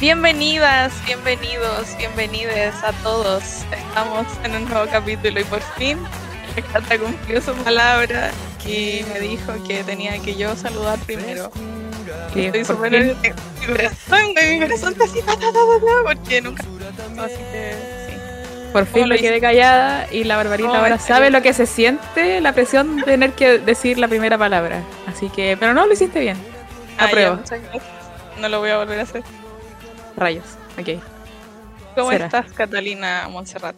Bienvenidas, bienvenidos, bienvenides a todos. Estamos en un nuevo capítulo y por fin Cata cumplió su palabra y me dijo que tenía que yo saludar primero. Sí, Estoy por súper nerviosa. Mi corazón, mi corazón está así, porque nunca. Así que sí. Por fin ¿Cómo lo me quedé callada y la Barbarita ¿Cómo ahora sabe lo que se siente la presión de tener que decir la primera palabra. Así que, pero no lo hiciste bien. Ah, ya, Apruebo. muchas gracias. No lo voy a volver a hacer. Rayos. Ok. ¿Cómo Será. estás, Catalina Montserrat?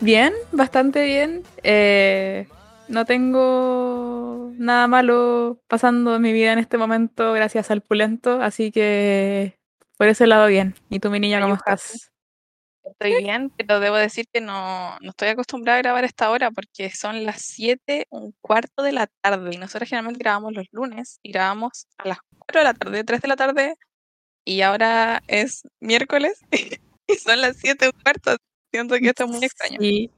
Bien, bastante bien. Eh, no tengo nada malo pasando en mi vida en este momento gracias al pulento, así que por ese lado bien. ¿Y tú, mi niña, cómo estás? Estoy bien, pero debo decir que no, no estoy acostumbrada a grabar esta hora porque son las 7, un cuarto de la tarde. Y nosotros generalmente grabamos los lunes y grabamos a las 4 de la tarde, 3 de la tarde. Y ahora es miércoles y son las 7, un cuarto. Siento que esto es muy extraño. Sí,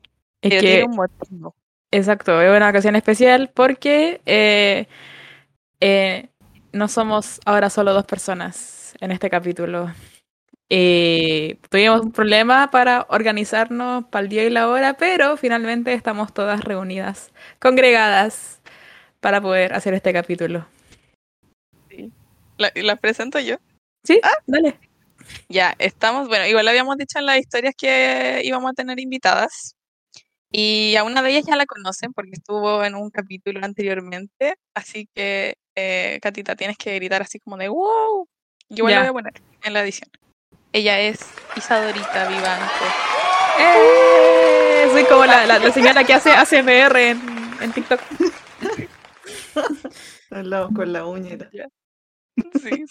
es Pero que tiene un motivo. Exacto, es una ocasión especial porque eh, eh, no somos ahora solo dos personas en este capítulo. Eh, tuvimos un problema para organizarnos para el día y la hora, pero finalmente estamos todas reunidas, congregadas, para poder hacer este capítulo. La- ¿Las presento yo? ¿Sí? Dale. Ya, estamos, bueno, igual habíamos dicho en las historias que íbamos a tener invitadas. Y a una de ellas ya la conocen porque estuvo en un capítulo anteriormente. Así que, eh, Catita, tienes que gritar así como de wow. Yo igual Ya. lo voy a poner en la edición. Ella es Isadorita Vivanco. ¡Eh! Soy como la, la- la señora que hace ASMR en, en TikTok. Hablamos con la uñeta. Sí,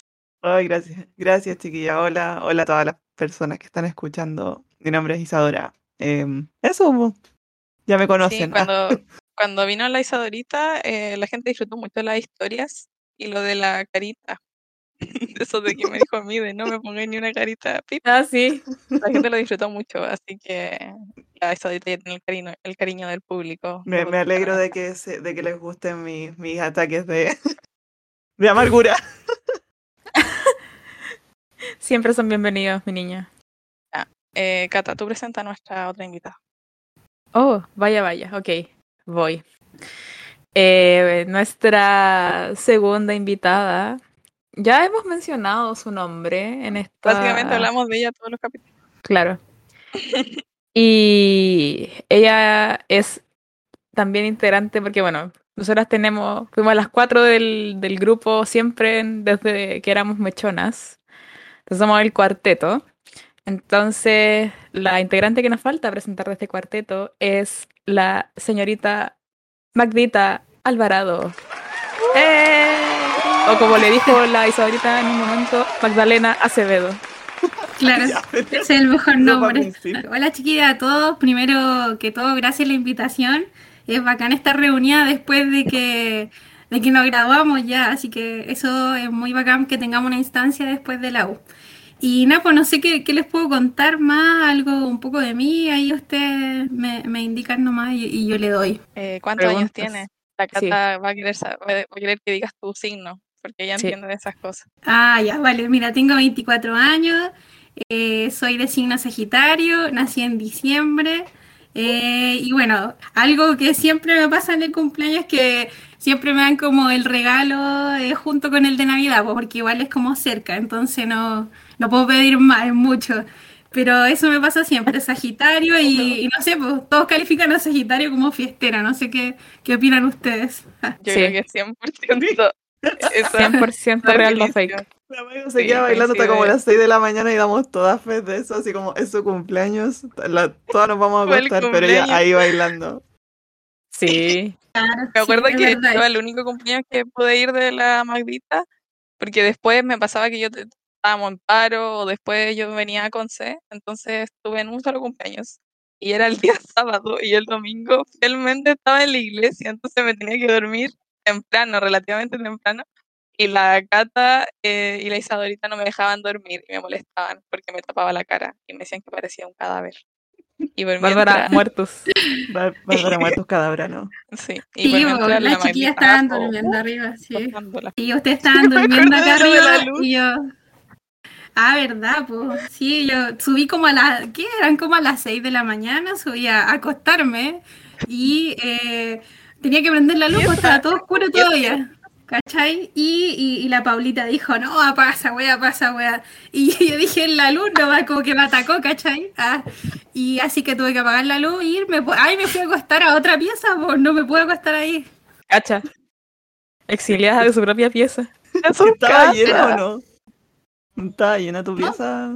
Ay, gracias. Gracias, chiquilla. Hola, hola a todas las personas que están escuchando. Mi nombre es Isadora. Em, eso, ya me sí, conocen. Ah, cuando, cuando vino la Isadorita, eh, la gente disfrutó mucho las historias y lo de la carita. Eso de que me dijo a mí de no me pongáis ni una carita. pip. Ah, sí. La gente lo disfrutó mucho, así que ya eso de tener el cariño, el cariño del público. me, me alegro de que, se- de que les gusten mis, mis ataques de, de amargura. Siempre son bienvenidos, mi niña. Eh, Cata, tú presenta a nuestra otra invitada. Oh, vaya, vaya, ok, voy. Eh, nuestra segunda invitada, ya hemos mencionado su nombre en esta... Básicamente hablamos de ella todos los capítulos. Claro. Y ella es también integrante porque, bueno, nosotras tenemos, fuimos las cuatro del, del grupo siempre desde que éramos mechonas. Entonces somos el cuarteto. Entonces, la integrante que nos falta presentar de este cuarteto es la señorita Magdita Alvarado. ¡Eh! O como le dijo la Isabelita en un momento, Magdalena Acevedo. Claro, es el mejor nombre. Hola chiquillas a todos, primero que todo, gracias a la invitación. Es bacán estar reunida después de que, de que nos graduamos ya, así que eso es muy bacán que tengamos una instancia después de la U. Y nada, pues no sé qué, qué les puedo contar más, algo un poco de mí, ahí ustedes me, me indican nomás y, y yo le doy. Eh, ¿Cuántos años tienes? La Sí. Cata va, a querer, sa- va a querer que digas tu signo, porque ella Sí. entiende de esas cosas. Ah, ya, vale. Mira, tengo 24 años, eh, soy de signo Sagitario, nací en diciembre. eh, y bueno, algo que siempre me pasa en el cumpleaños es que siempre me dan como el regalo eh, junto con el de Navidad, pues, porque igual es como cerca, entonces no, no puedo pedir más, es mucho. Pero eso me pasa siempre, Sagitario, y, y no sé, pues todos califican a Sagitario como fiestera, no sé qué, qué opinan ustedes. Yo Sí. creo que 100% esa 100% real no fake. La Mayo se Sí, queda bailando hasta como las 6 de la mañana y damos todas fe de eso, así como es su cumpleaños. la- todas nos vamos a acostar, pero ella ahí bailando. Sí. Claro, Me acuerdo que fue el único cumpleaños que pude ir de la Magdita, porque después me pasaba que yo estábamos en paro o después yo venía con C, entonces estuve en un solo cumpleaños y era el día sábado y el domingo fielmente estaba en la iglesia, entonces me tenía que dormir temprano, relativamente temprano, y la Cata eh, y la Isadorita no me dejaban dormir y me molestaban porque me tapaba la cara y me decían que parecía un cadáver. Y por Bárbara, mientras- muertos. Bár- Bárbara muertos cadáveres, ¿no? Sí, y Sí, por la chiquillas Magdita estaban durmiendo arriba, sí. Y ustedes estaban durmiendo acá arriba y yo. Ah, verdad, pues. Sí, yo subí como a las, ¿qué? Eran como a las 6 de la mañana, subí a acostarme y eh, tenía que prender la luz, pues, estaba todo oscuro todavía. ¿Cachai? Y, y, y la Paulita dijo, no, pasa, wea, pasa, wea. Y yo dije, la luz no va, como que me atacó, ¿cachai? Ah, y así que tuve que apagar la luz y irme. pues, Ay, me fui a acostar a otra pieza, pues no me puedo acostar ahí. Cacha. Exiliada de su propia pieza. ¿Estaba llena o no? ¿Estaba llena tu pieza?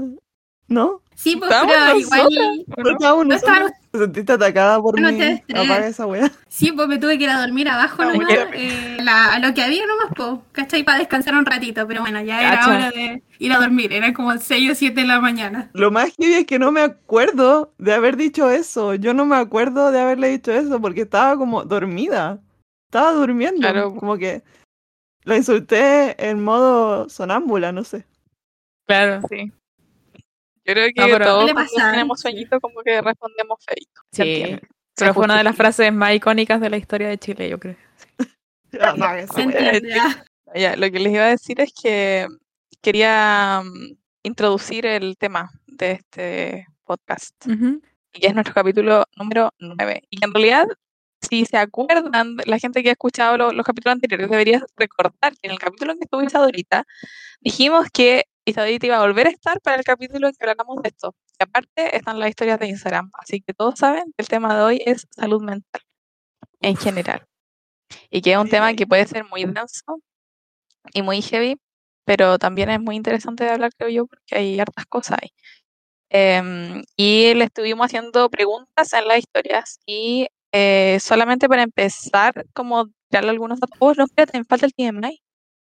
¿No? Sí, pues, pero igual. ¿No No estaban? ¿Te sentiste atacada por No mí? Apaga esa weá. Sí, pues me tuve que ir a dormir abajo No, nomás, eh, la- a lo que había nomás, pues, ¿cachai? Para descansar un ratito, pero bueno, ya era hora de ir a dormir, era como 6 o 7 de la mañana. Lo más heavy es que no me acuerdo de haber dicho eso. Yo no me acuerdo de haberle dicho eso porque estaba como dormida. Estaba durmiendo. Claro. Como que la insulté en modo sonámbula, no sé. Claro. Sí. Creo que No, pero- todos cuando tenemos sueñito como que respondemos feito. Sí. Pero fue una de las frases más icónicas de la historia de Chile, yo creo. Ah, Ya, lo que les iba a decir es que quería mm, introducir el tema de este podcast, Ujú. y que es nuestro capítulo número 9. Y en realidad, si se acuerdan, la gente que ha escuchado lo- los capítulos anteriores debería recordar que en el capítulo en que estuvo Isadorita, dijimos que Isadorita iba a volver a estar para el capítulo en que hablamos de esto. Y aparte están las historias de Instagram, así que todos saben que el tema de hoy es salud mental en general. Y que es un tema que puede ser muy denso y muy heavy, pero también es muy interesante de hablar, creo yo, porque hay hartas cosas ahí. Em, y le estuvimos haciendo preguntas en las historias y eh, solamente para empezar, como darle algunos datos. Oh, no, espérate, me falta el TMI.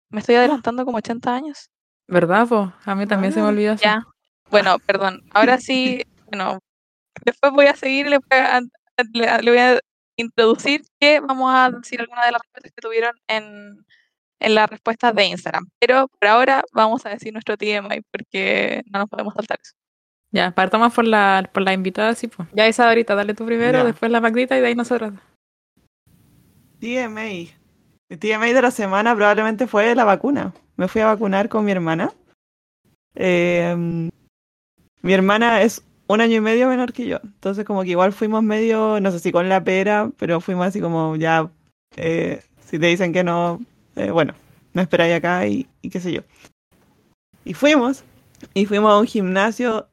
Me estoy adelantando como 80 años. ¿Verdad, po? A mí también se me Ah, olvidó eso. Ya. Bueno, perdón. Ahora sí, bueno, después voy a seguir le voy a, le- le voy a introducir que vamos a decir algunas de las respuestas que tuvieron en, en las respuestas de Instagram. Pero por ahora vamos a decir nuestro TMI porque no nos podemos saltar eso. Ya, partamos por la, por la invitada, sí, pues. Ya esa ahorita, dale tú primero, Ya. después la Magdita y de ahí nosotros. TMA. El TMA de la semana probablemente fue la vacuna. Me fui a vacunar con mi hermana. Eh, mi hermana es un año y medio menor que yo. Entonces como que igual fuimos medio, no sé si con la pera, pero fuimos así como ya, eh, si te dicen que no, eh, bueno, no esperáis acá y, qué sé yo. Y fuimos, y fuimos a un gimnasio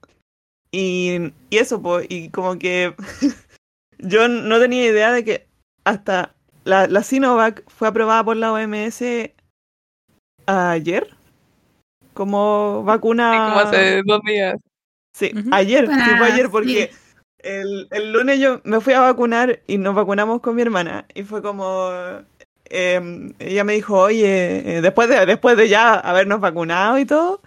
y, eso, pues, y como que yo no tenía idea de que hasta la, la Sinovac fue aprobada por la OMS ayer como vacuna. Como hace dos días. Sí, ayer, sí fue Ah, ayer porque el, el lunes yo me fui a vacunar y nos vacunamos con mi hermana y fue como em, ella me dijo, oye, eh, después de después de ya habernos vacunado y todo,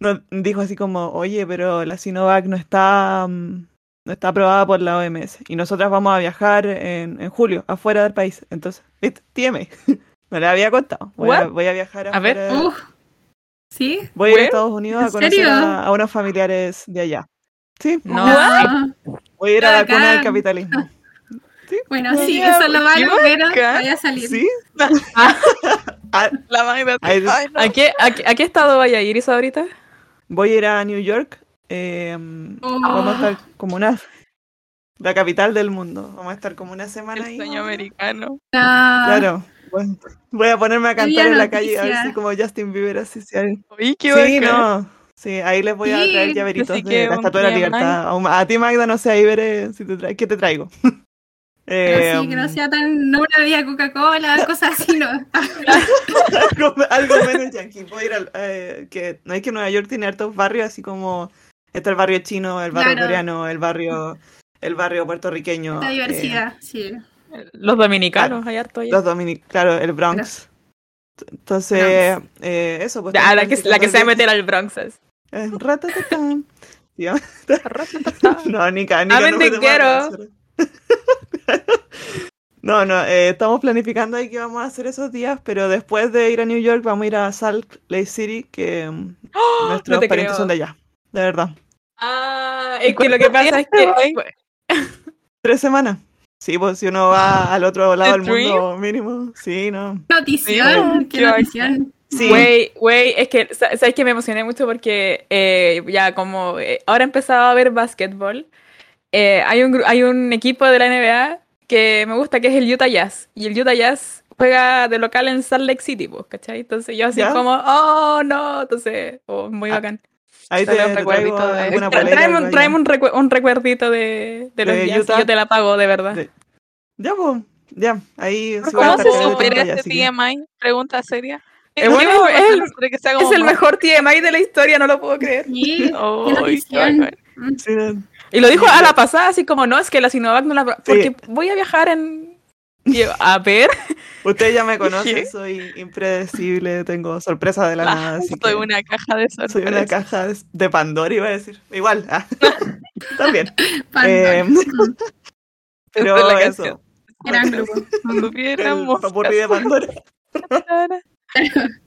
nos dijo así como, oye, pero la Sinovac no está mm, está aprobada por la OMS y nosotras vamos a viajar en, en julio afuera del país, entonces. Tíeme. Me la había contado. Voy a, voy a viajar A ver. ¿Sí? Voy a ir a. Estados Unidos a ¿En conocer a, a unos familiares de allá. Sí, No, Ah, voy a ir a la cuna del capitalismo. Bueno, sí, eso es lo malo, pero voy a salir. ¿Sí? Ah, La Ay, no. ¿A qué, a, qué- a qué estado vaya a ir Isa ahorita? voy a ir a New York. Eh, Oh. Vamos a estar como una... La capital del mundo. Vamos a estar como una semana El ahí. sueño americano. No. Claro. Bueno, voy a ponerme a cantar en la calle a ver si como Justin Bieber así Uy, qué Sí, bacán. no. Sí, ahí les voy a Sí, traer llaveritos de la Estatua de la Libertad. A un- A ti, Magda, no sé, ahí veré si te tra- qué te traigo. Pero sí, que Em, no sea tan, no una bebida Coca-Cola, cosas así, no. algo, algo menos yankee. Voy a ir al. eh, que, no es que Nueva York tiene hartos barrios, así como. Está el barrio chino, el barrio Claro. coreano, el barrio. El barrio puertorriqueño. La eh, diversidad, sí. Los dominicanos, hay harto allá. los dominicanos, claro, el Bronx. Entonces, eh, eso, pues. Ya, estamos la que, la que se va a meter al Bronx. es. eh, ratatatán. No, Nica, Nica. I'm no la No, no, eh, estamos planificando ahí qué vamos a hacer esos días, pero después de ir a New York vamos a ir a Salt Lake City, que mm, ¡Oh! nuestros No te parientes creo. son de allá, de verdad. Ah, es que lo que pasa es que. Tres semanas. Sí, pues si uno va al otro lado The del mundo mínimo, sí, no. Notición, qué notición. Sí. Güey, güey, es que, sa- ¿sabes que Me emocioné mucho porque eh, ya como eh, ahora he empezado a ver básquetbol. eh, hay, un, gru- hay un equipo de la NBA que me gusta, que es el Utah Jazz. Y el Utah Jazz juega de local en Salt Lake City, pues, ¿cachai? Entonces yo así ¿Ya? como, oh, no, entonces, oh, muy Ah, bacán. Ahí te, un recuerdito traigo de- alguna Tráeme, un, tráeme un, recue- un recuerdito de, de los De Jazz Utah. y yo te la pago, de verdad. De- Ya, pues, ya. Ahí a ¿Cómo se supera este así que- TMI? Pregunta seria. Eh, bueno, ¿Cómo es el- hacer que sea Es el más- mejor TMI de la historia, no lo puedo creer. Sí. Sí, Y lo dijo a la pasada, así como, no, es que la Sinovac no la... pro- Sí. Porque voy a viajar en... Y yo, a ver, Ustedes ya me conocen, ¿Qué? soy impredecible, tengo sorpresa de la Ah, nada, así soy una caja de soy una sorpresas. caja de- de Pandora, iba a decir. Igual, ah, también. Pandora. Eh, pero es la eso. Gran grupo. Popurrí de Pandora.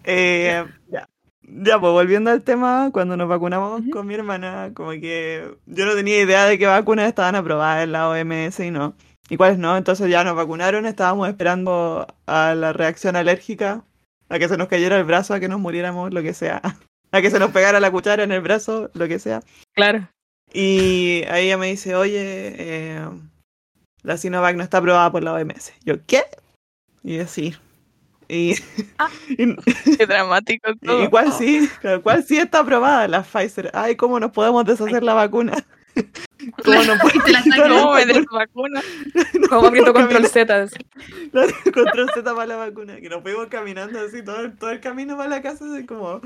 Eh, ya. Ya, pues volviendo al tema, cuando nos vacunamos con mi hermana, como que yo no tenía idea de qué vacunas estaban aprobadas en la OMS y no. Y cuáles no, entonces ya nos vacunaron, estábamos esperando a la reacción alérgica, a que se nos cayera el brazo, a que nos muriéramos, lo que sea, a que se nos pegara la cuchara en el brazo, lo que sea. claro. Y ahí ella me dice, oye, eh, la Sinovac no está aprobada por la OMS. Yo, ¿qué? Y yo, sí. Y, Ah. y- Qué dramático todo. ¿Y cuál sí? ¿Cuál sí está aprobada? La Pfizer. Ay, ¿cómo nos podemos deshacer la vacuna? ¿Cómo no Y te la. ¿Cómo me desvacuna? Como aprieto control Z. así. Control Z para la vacuna. Que nos fuimos caminando así todo, el- todo el camino para la casa, así como,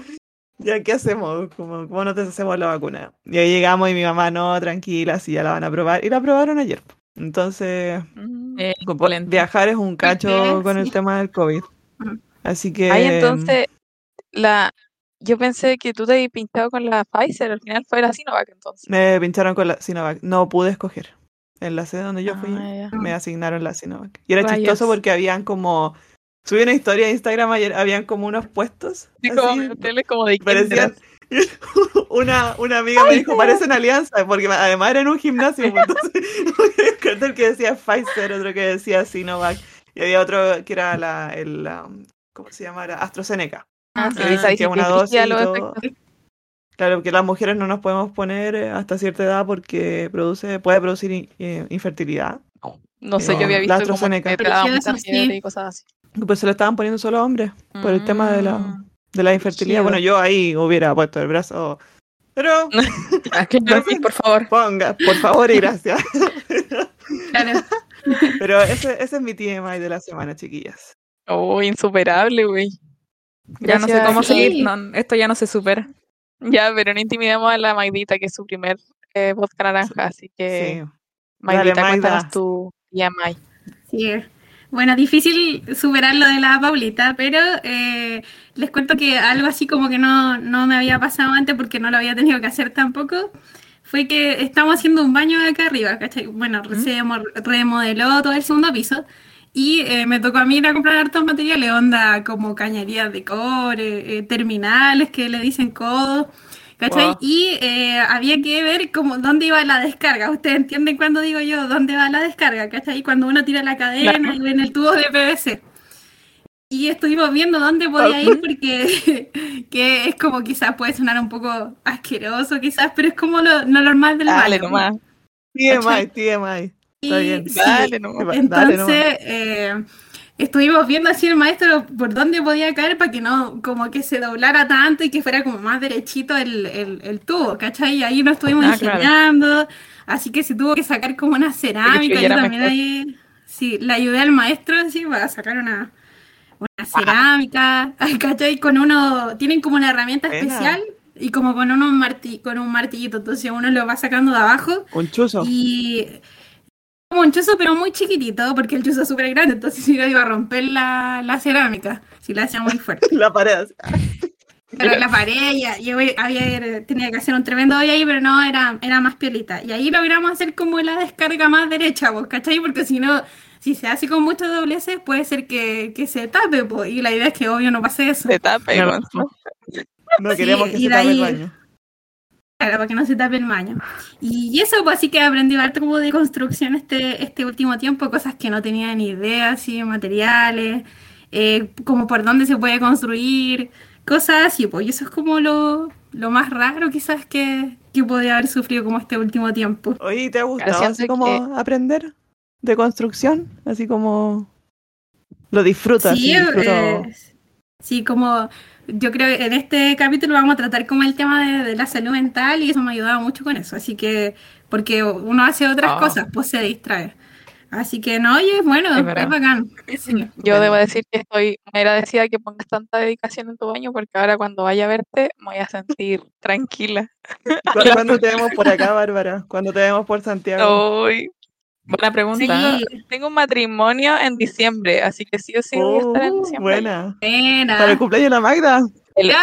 ¿ya qué hacemos? Como, ¿Cómo nos deshacemos la vacuna? Y ahí llegamos y mi mamá, no, tranquila, sí, ya la van a probar. Y la aprobaron ayer. Entonces, Mm. Eh, viajar es un cacho con el tema del COVID. Así que... Ay, entonces, la... yo pensé que tú te habías pinchado con la Pfizer, al final fue la Sinovac entonces. Me pincharon con la Sinovac. No pude escoger. En la sede donde yo fui, Ah, me asignaron la Sinovac. Y era Rayos. chistoso porque habían como. Subí una historia de Instagram ayer, habían como unos puestos. Sí, como así, mi hotel es como de parecían. Una, una amiga me dijo, parecen alianza, porque además era en un gimnasio. Entonces, un cartel que decía Pfizer, otro que decía Sinovac, y había otro que era la, el, um, ¿cómo se llama? Era AstraZeneca. Ah, sí, que una dosis y. Claro, que las mujeres no nos podemos poner eh, hasta cierta edad porque produce, puede producir eh, infertilidad. No sé, yo Eh, había la visto como AstraZeneca. que y cosas así. Pues se lo estaban poniendo solo a hombres por el tema de la, Mm. de la infertilidad. Bueno, yo ahí hubiera puesto el brazo. Pero sí, por favor. ponga, por favor y gracias. Claro. Pero ese, ese es mi TMI de la semana, chiquillas. Oh, insuperable, güey. Ya no sé cómo Sí. seguir. no, esto ya no se supera. Ya, pero no intimidamos a la Maidita, que es su primer eh, vodka naranja, así que Sí. Maidita, Maida. cuéntanos tu TMI. Sí. Bueno, difícil superar lo de la Paulita, pero eh, les cuento que algo así como que no, no me había pasado antes porque no lo había tenido que hacer tampoco. Fue que estamos haciendo un baño acá arriba, ¿cachai? Bueno, se demo- remodeló todo el segundo piso y eh, me tocó a mí ir a comprar hartos materiales, onda como cañerías de cobre, eh, terminales que le dicen codos, ¿cachai? Wow. Y eh, había que ver como dónde iba la descarga. Ustedes entienden cuando digo yo dónde va la descarga, ¿cachai? Cuando uno tira la cadena Claro. y ve en el tubo de PVC. Y estuvimos viendo dónde podía ir porque que es como quizás puede sonar un poco asqueroso quizás, pero es como lo, lo normal del Dale baño. nomás, TMI, TMI. Está bien. sí, dale dale entonces, eh, estuvimos viendo así el maestro por dónde podía caer para que no, como que se doblara tanto y que fuera como más derechito el, el, el tubo, ¿cachai? Y ahí nos estuvimos Ah, claro. ingeniando, así que se tuvo que sacar como una cerámica, yo también ahí, sí, le ayudé al maestro, así, para sacar una, una cerámica, ¿cachai? Con uno, tienen como una herramienta especial y como con, uno marti con un martillito, entonces uno lo va sacando de abajo Un chuzo. y como un chuzo, pero muy chiquitito, porque el chuzo es súper grande, entonces si no iba a romper la, la cerámica, si la hacía muy fuerte. La pared. Pero la pared, ya, yo había, tenía que hacer un tremendo hoyo ahí, pero no, era, era más piolita. Y ahí logramos hacer como la descarga más derecha, ¿vos cachai? Porque si no, si se hace con muchos dobleces, puede ser que, que se tape, po, y la idea es que obvio no pase eso. Se tape, Claro. Gonzo. No Sí, queríamos que se tape el baño. Claro, para que no se tape el baño. Y eso, pues así que aprendí harto como de construcción este, este último tiempo, cosas que no tenía ni idea, así, materiales, eh, como por dónde se puede construir, cosas así, pues, y eso es como lo, lo más raro quizás que, que podría haber sufrido como este último tiempo. Oye, ¿te ha gustado así como que- aprender de construcción? Así como lo disfrutas. Sí, sí, disfruto. eh, sí, como yo creo que en este capítulo vamos a tratar como el tema de, de la salud mental y eso me ha ayudado mucho con eso, así que, porque uno hace otras Ah. cosas, pues se distrae. Así que no, oye, bueno, Es es, bacán. Sí. Yo Bueno. debo decir que estoy muy agradecida que pongas tanta dedicación en tu baño porque ahora cuando vaya a verte me voy a sentir tranquila. ¿Cu- ¿Cuándo te vemos por acá, Bárbara? ¿Cuándo te vemos por Santiago? Hoy Buena pregunta. Sí, tengo un matrimonio en diciembre, así que sí o sí voy a estar en Oh, diciembre. buena. buena. Para el cumpleaños de la Magda. El, el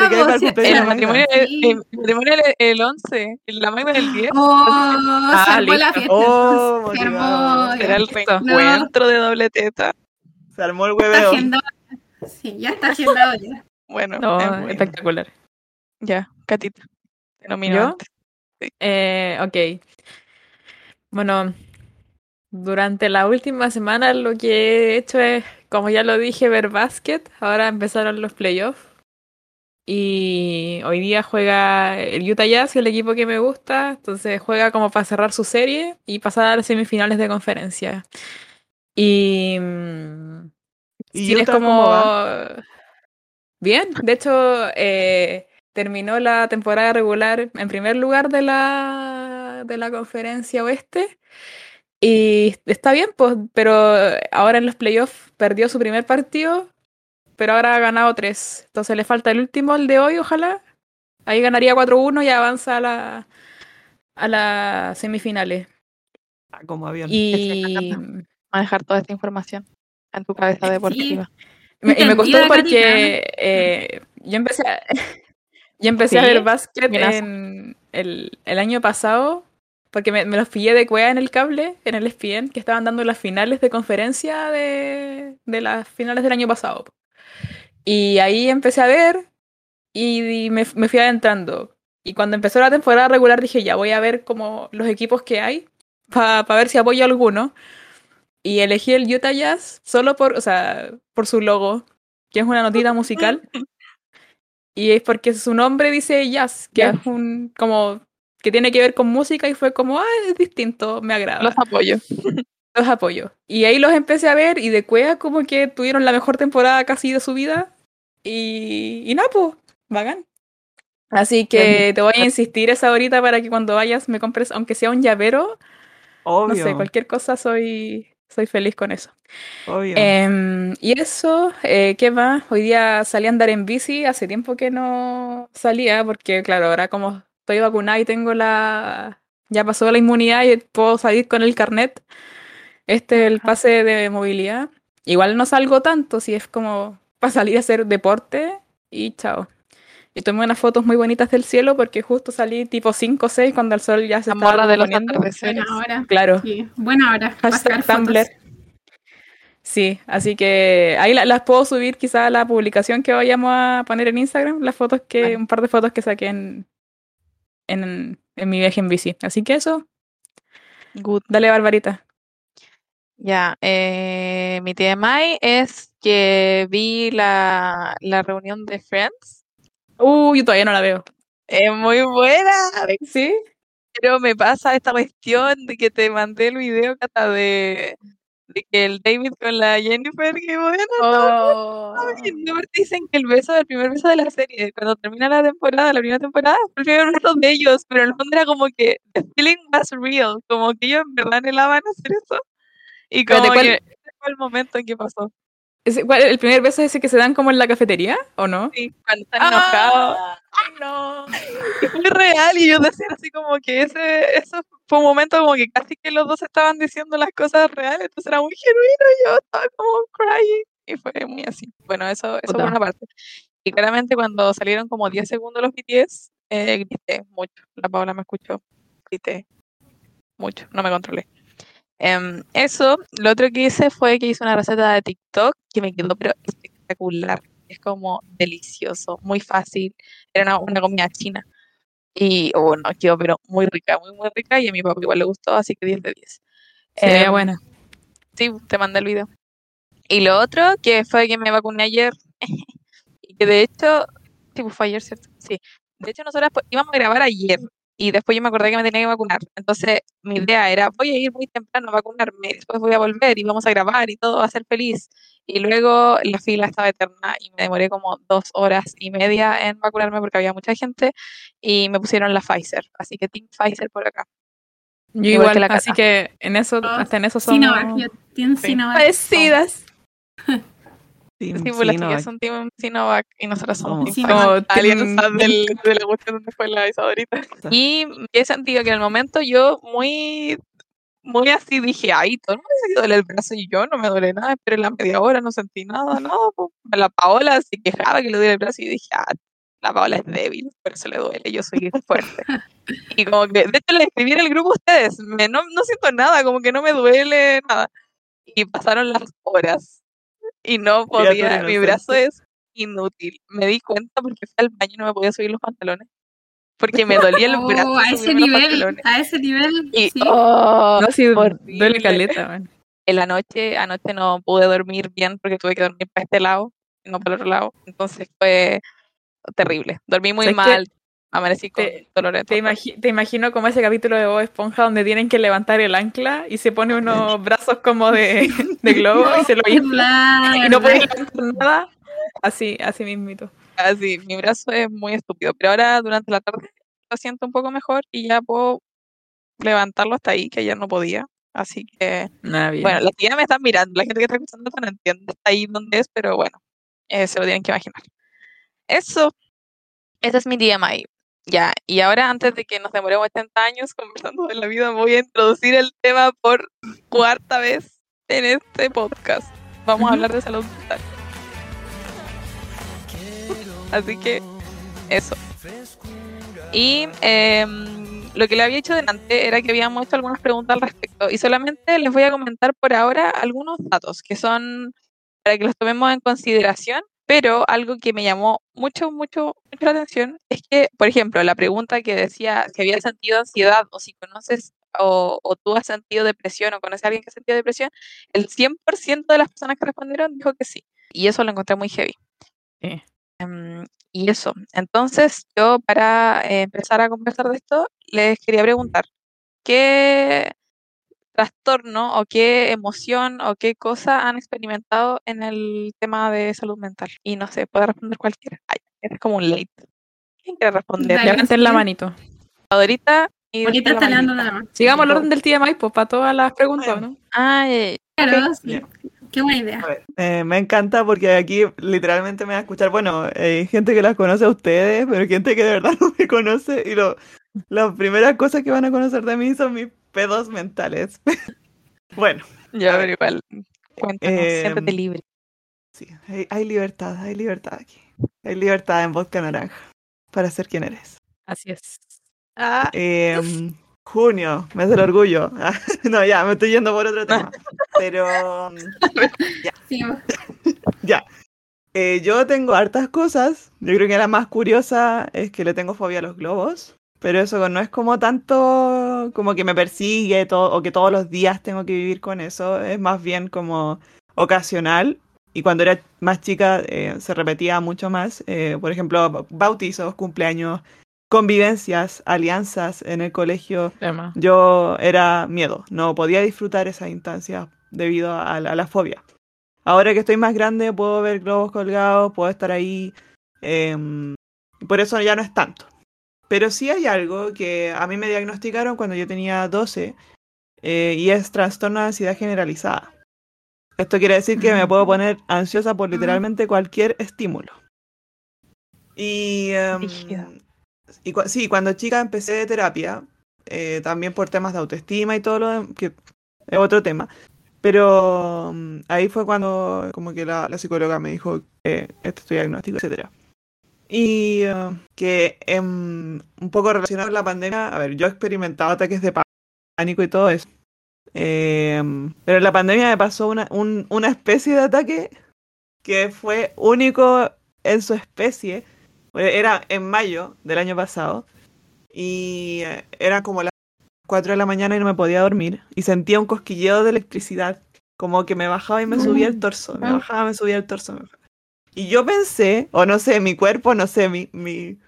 pues, el la matrimonio, el, Sí. el matrimonio el, el 11, la Magda el 10. Oh, se Ah, armó la fiesta. Oh, se armó. Será el reencuentro de doble teta. Se armó el Está hueveo. Sí, ya está agendado ya. Bueno, No, fin, espectacular. ya, Catita. Te nomino ¿Yo? antes. Eh, ok. Bueno, durante la última semana lo que he hecho es, como ya lo dije, ver básquet. Ahora empezaron los playoffs. Y hoy día juega el Utah Jazz, el equipo que me gusta. Entonces juega como para cerrar su serie y pasar a las semifinales de conferencia. Y, ¿Y tienes Utah como... cómo va? Bien, de hecho, eh, terminó la temporada regular en primer lugar de la, de la conferencia oeste. Y está bien, pues, pero ahora en los playoffs perdió su primer partido, pero ahora ha ganado tres. Entonces le falta el último, el de hoy, ojalá. Ahí ganaría 4-1 y avanza a la, a las semifinales. Ah, como avión. Y, Manejar toda esta información en tu cabeza deportiva. Me- y me costó porque eh, yo empecé a, yo empecé a ver básquet en el, el año pasado, porque me, me los pillé de cueva en el cable, en el ESPN, que estaban dando las finales de conferencia de, de las finales del año pasado. Y ahí empecé a ver y, y me, me fui adentrando. Y cuando empezó la temporada regular dije, ya voy a ver como los equipos que hay para ver si apoyo alguno. Y elegí el Utah Jazz solo por, o sea, por su logo, que es una notita musical. Y es porque su nombre dice jazz, que es un como que tiene que ver con música y fue como, ah, es distinto, me agrada. Los apoyo. Los apoyo. Y ahí los empecé a ver y de cueva como que tuvieron la mejor temporada casi de su vida. Y, y nada, pues, bacán. Así que te voy a insistir esa horita para que cuando vayas me compres, aunque sea un llavero, no Obvio. sé, cualquier cosa soy, soy feliz con eso. obvio. Em, y eso, eh, ¿qué más? Hoy día salí a andar en bici, hace tiempo que no salía, porque claro, ahora como estoy vacunada y tengo la... ya pasó la inmunidad y puedo salir con el carnet, este es el pase de movilidad. Igual no salgo tanto, si es como para salir a hacer deporte y chao. Y tomé unas fotos muy bonitas del cielo porque justo salí tipo 5 o 6 cuando el sol ya se La estaba morra de los atardeceres. Buena hora. Claro. Sí, buena hora. Hashtag Tumblr. Sí, así que ahí la- las puedo subir quizá a la publicación que vayamos a poner en Instagram, las fotos que, Vale. un par de fotos que saqué en, en, en mi viaje en bici. Así que eso, Good. dale Barbarita. Ya, eh, mi TMI es que vi la, la reunión de Friends. Uy, yo todavía no la veo. Es muy buena, ¿Sí? pero me pasa esta cuestión de que te mandé el video, Cata, de, de que el David con la Jennifer, que bueno, Oh. no, porque dicen que el beso, el primer beso de la serie, cuando termina la temporada, la primera temporada, fue el primer beso de ellos, pero en el fondo era como que the feeling was real, como que ellos en verdad anhelaban hacer eso. Y como Espérate, ¿cuál- que ese fue el momento en que pasó. Ese- ¿cuál- ¿El primer beso es ese que se dan como en la cafetería o no? Sí, cuando están enojados. ¡Ay, no! Es muy real y yo decía así como que ese, eso fue un momento como que casi que los dos estaban diciendo las cosas reales, entonces era muy genuino yo estaba como crying y fue muy así. Bueno, eso, eso por una parte. Y claramente cuando salieron como 10 segundos los BTS, eh, grité mucho. La Paola me escuchó, grité mucho, no me controlé. Em, eso, lo otro que hice fue que hice una receta de TikTok que me quedó pero espectacular. Es como delicioso, muy fácil. Era una, una comida china. Y oh, no, quedó pero muy rica, muy muy rica y a mi papá igual le gustó, así que 10 de 10. Se veía Em, buena. Sí, te mandé el video. Y lo otro, que fue que me vacuné ayer, y que de hecho Sí, pues fue ayer, ¿cierto? Sí. De hecho, nosotros pues, íbamos a grabar ayer y después yo me acordé que me tenía que vacunar. Entonces, mi idea era, voy a ir muy temprano a vacunarme, después voy a volver y vamos a grabar y todo va a ser feliz. Y luego la fila estaba eterna y me demoré como dos horas y media en vacunarme porque había mucha gente y me pusieron la Pfizer. Así que Team Pfizer por acá. Yo Igual igual, que la así que en eso, hasta en eso somos Sinovac, yo Sí. Sinovac. parecidas. Team Sí, pues las chicas son Team Sinovac y nosotras somos Team Sinovac. Pfizer. Alianza Team- del, de la cuestión donde fue la Isadorita. Y he sentido que en el momento yo muy, muy así dije, ay, todo el mundo que duele el brazo y yo no me duele nada, esperé la media hora, no sentí nada, no. pues, La Paola se quejaba que le duele el brazo y dije, ah, la Paola es débil, por eso le duele, yo soy fuerte. Y como que, de hecho, le escribí en el grupo a ustedes, me, no, no siento nada, como que no me duele nada. Y pasaron las horas y no podía, mi brazo es inútil. Me di cuenta porque fui al baño y no me podía subir los pantalones. Porque me dolía el brazo. Oh, a ese nivel, a ese nivel, Y, sí. oh, No, sí, duele caleta, man. en la noche, anoche no pude dormir bien porque tuve que dormir para este lado y no para el otro lado. Entonces fue terrible. Dormí muy mal. Amanecí con Te- dolores. Te, imagi- te imagino como ese capítulo de Bob Esponja donde tienen que levantar el ancla y se pone unos brazos como de, de globo y se lo infla y no puede levantar nada. Así, así mismito. Así, mi brazo es muy estúpido. Pero ahora durante la tarde lo siento un poco mejor y ya puedo levantarlo hasta ahí, que ayer no podía. Así que, Nada bien. bueno, las que ya me están mirando, la gente que está escuchando no entiende hasta ahí dónde es, pero bueno, eh, se lo tienen que imaginar. Eso, ese es mi DMI. Ya, y ahora antes de que nos demoremos 80 años conversando de la vida, voy a introducir el tema por cuarta vez en este podcast. Vamos a hablar de salud mental. Así que, eso. Y em, lo que le había dicho delante era que habíamos hecho algunas preguntas al respecto. Y solamente les voy a comentar por ahora algunos datos que son para que los tomemos en consideración. Pero algo que me llamó mucho, mucho, mucho la atención es que, por ejemplo, la pregunta que decía si había sentido ansiedad o si conoces o, o tú has sentido depresión o conoces a alguien que ha sentido depresión, el 100% de las personas que respondieron dijo que sí. Y eso lo encontré muy heavy. Sí. Em, y eso. Entonces, yo para eh, empezar a conversar de esto, les quería preguntar, ¿qué trastorno o qué emoción o qué cosa han experimentado en el tema de salud mental? Y no sé, puede responder cualquiera. Ay, es como un late. ¿Quién quiere responder? Levanten la manito. Ahorita y Ahorita está la mano. Sigamos el orden del TMI, pues, para todas las preguntas, ¿no? Ay, Claro, sí. Qué buena idea. Ver, eh, me encanta porque aquí literalmente me va a escuchar, bueno, hay gente que las conoce a ustedes, pero hay gente que de verdad no me conoce y lo, las primeras cosas que van a conocer de mí son mis pedos mentales. bueno, ya, pero igual, cuéntanos, siéntete Em, libre. sí, hay, hay libertad, hay libertad aquí. Hay libertad en Vodka Naranja para ser quien eres. Así es. Ah, Em, junio, mes del orgullo. no, ya, me estoy yendo por otro tema. Pero Sí, Ya. Eh, yo tengo hartas cosas. Yo creo que la más curiosa es que le tengo fobia a los globos. Pero eso no es como tanto como que me persigue to- o que todos los días tengo que vivir con eso. Es más bien como ocasional. Y cuando era más chica eh, se repetía mucho más. Eh, por ejemplo, bautizos, cumpleaños, convivencias, alianzas en el colegio. Yo era miedo, no podía disfrutar esas instancias debido a la, a la fobia. Ahora que estoy más grande puedo ver globos colgados, puedo estar ahí, em, por eso ya no es tanto. Pero sí hay algo que a mí me diagnosticaron cuando yo tenía 12 eh, y es trastorno de ansiedad generalizada. Esto quiere decir que me puedo poner ansiosa por literalmente cualquier estímulo. Y, cua- sí, cuando chica empecé terapia, eh, también por temas de autoestima y todo lo que es otro tema. Pero mm, ahí fue cuando como que la, la psicóloga me dijo que este es tu diagnóstico, etcétera. Y eh, que em, un poco relacionado con la pandemia, a ver, yo he experimentado ataques de pánico y todo eso. Em, pero en la pandemia me pasó una, un- una especie de ataque que fue único en su especie. Era en mayo del año pasado y eh, era como las 4 de la mañana y no me podía dormir y sentía un cosquilleo de electricidad, como que me bajaba y me subía el torso, me Ah. bajaba, me subía el torso. me bajaba. Y yo pensé, o no sé, mi cuerpo, no sé, mi, mi,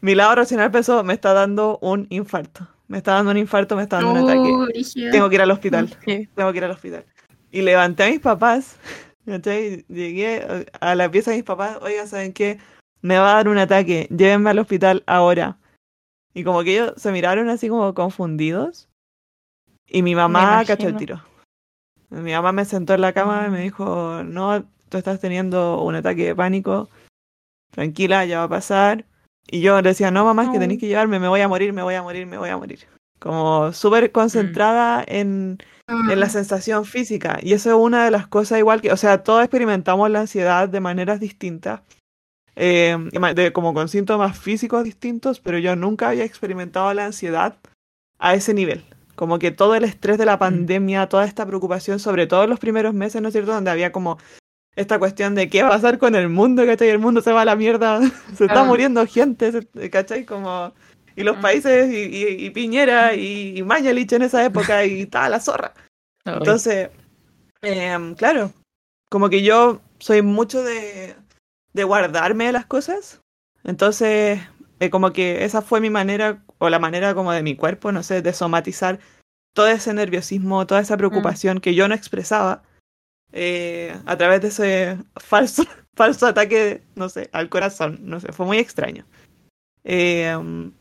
mi lado racional pensó, me está dando un infarto. Me está dando un infarto, me está dando un ataque. Tengo que ir al hospital. Tengo que ir al hospital. Y levanté a mis papás. ¿cachai? Llegué a la pieza de mis papás. Oiga, ¿saben qué? Me va a dar un ataque. Llévenme al hospital ahora. Y como que ellos se miraron así como confundidos. Y mi mamá cachó el tiro. Mi mamá me sentó en la cama y me dijo, no, tú estás teniendo un ataque de pánico. Tranquila, ya va a pasar. Y yo le decía, no, mamá, es que tenéis que llevarme, me voy a morir, me voy a morir, me voy a morir. Como súper concentrada en, Mm. en la sensación física. Y eso es una de las cosas igual que, o sea, todos experimentamos la ansiedad de maneras distintas, eh, de- como con síntomas físicos distintos, pero yo nunca había experimentado la ansiedad a ese nivel. Como que todo el estrés de la pandemia, toda esta preocupación, sobre todo en los primeros meses, ¿no es cierto? Donde había como esta cuestión de qué va a pasar con el mundo, ¿cachai? El mundo se va a la mierda, se está muriendo gente, ¿cachai? Como... Y los Mm. países, y, y- y Piñera, y, y Mañalich en esa época, y toda la zorra. Entonces, em, claro, como que yo soy mucho de, de guardarme las cosas. Entonces, eh, como que esa fue mi manera, o la manera como de mi cuerpo, no sé, de somatizar todo ese nerviosismo, toda esa preocupación que yo no expresaba eh, a través de ese falso, falso ataque, no sé, al corazón. No sé, fue muy extraño. Em,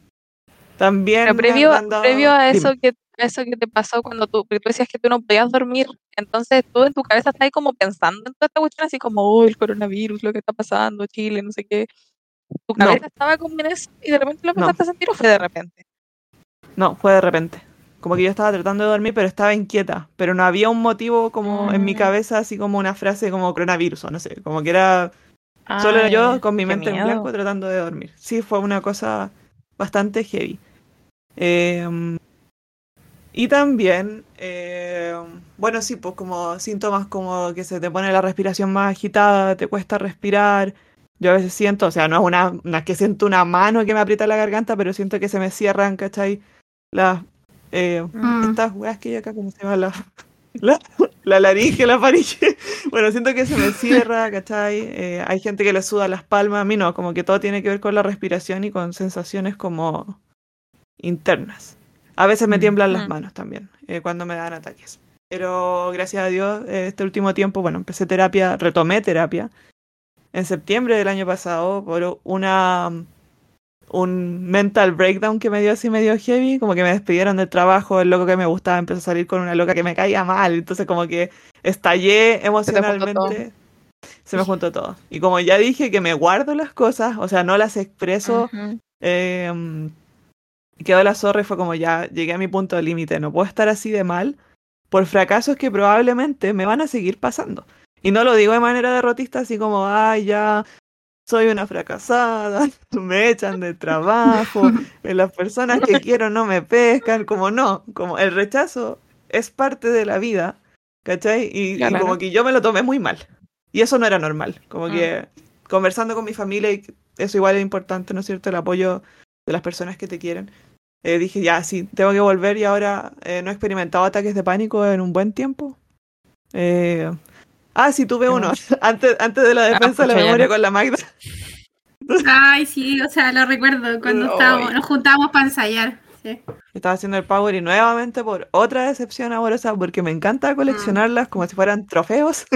también Pero previo, previo a Dime. eso que eso que te pasó cuando tú, tú decías que tú no podías dormir, entonces tú en tu cabeza estás ahí como pensando en toda esta cuestión así como, oh, el coronavirus, lo que está pasando, Chile, no sé qué. Tu No. cabeza estaba como en eso y de repente lo No. empezaste a sentir o fue de repente. No, fue de repente. Como que yo estaba tratando de dormir, pero estaba inquieta. Pero no había un motivo como en mi cabeza, así como una frase como coronavirus o no sé. Como que era. Solo yo con mi mente en miedo. blanco tratando de dormir. Sí, fue una cosa bastante heavy. Em, y también, em, bueno, sí, pues como síntomas como que se te pone la respiración más agitada, te cuesta respirar. Yo a veces siento, o sea, no es una, no es que siento una mano que me aprieta la garganta, pero siento que se me cierran, ¿cachai? Las, eh, Mm. estas weas que hay acá, ¿cómo se llama? La, la, la laringe, la faringe. Bueno, siento que se me cierra, ¿cachai? Eh, hay gente que le suda las palmas, a mí no, como que todo tiene que ver con la respiración y con sensaciones como internas. A veces me Mm. tiemblan las Mm. manos también, eh, cuando me dan ataques. Pero gracias a Dios, eh, este último tiempo, bueno, empecé terapia, retomé terapia en septiembre del año pasado por una un mental breakdown que me dio así medio heavy, como que me despidieron del trabajo, el loco que me gustaba empezó a salir con una loca que me caía mal, entonces como que estallé emocionalmente. Se me juntó todo. Y como ya dije que me guardo las cosas, o sea, no las expreso, eh, quedó la zorra y fue como ya llegué a mi punto de límite, no puedo estar así de mal por fracasos que probablemente me van a seguir pasando. Y no lo digo de manera derrotista, así como, ay, ya soy una fracasada, me echan de trabajo, eh, las personas que quiero no me pescan, como no, como el rechazo es parte de la vida, ¿cachai? Y, y Claro. como que yo me lo tomé muy mal. Y eso no era normal, como Mm. que conversando con mi familia, y eso igual es importante, ¿no es cierto? El apoyo de las personas que te quieren. Eh, dije, ya, sí, tengo que volver y ahora eh, no he experimentado ataques de pánico en un buen tiempo. Eh, ah, sí, tuve uno, antes, antes de la defensa de la memoria no. con la Magda. Ay, sí, o sea, lo recuerdo cuando estábamos, nos juntábamos para ensayar. Sí. Estaba haciendo el Power y nuevamente por otra decepción amorosa, porque me encanta coleccionarlas como si fueran trofeos.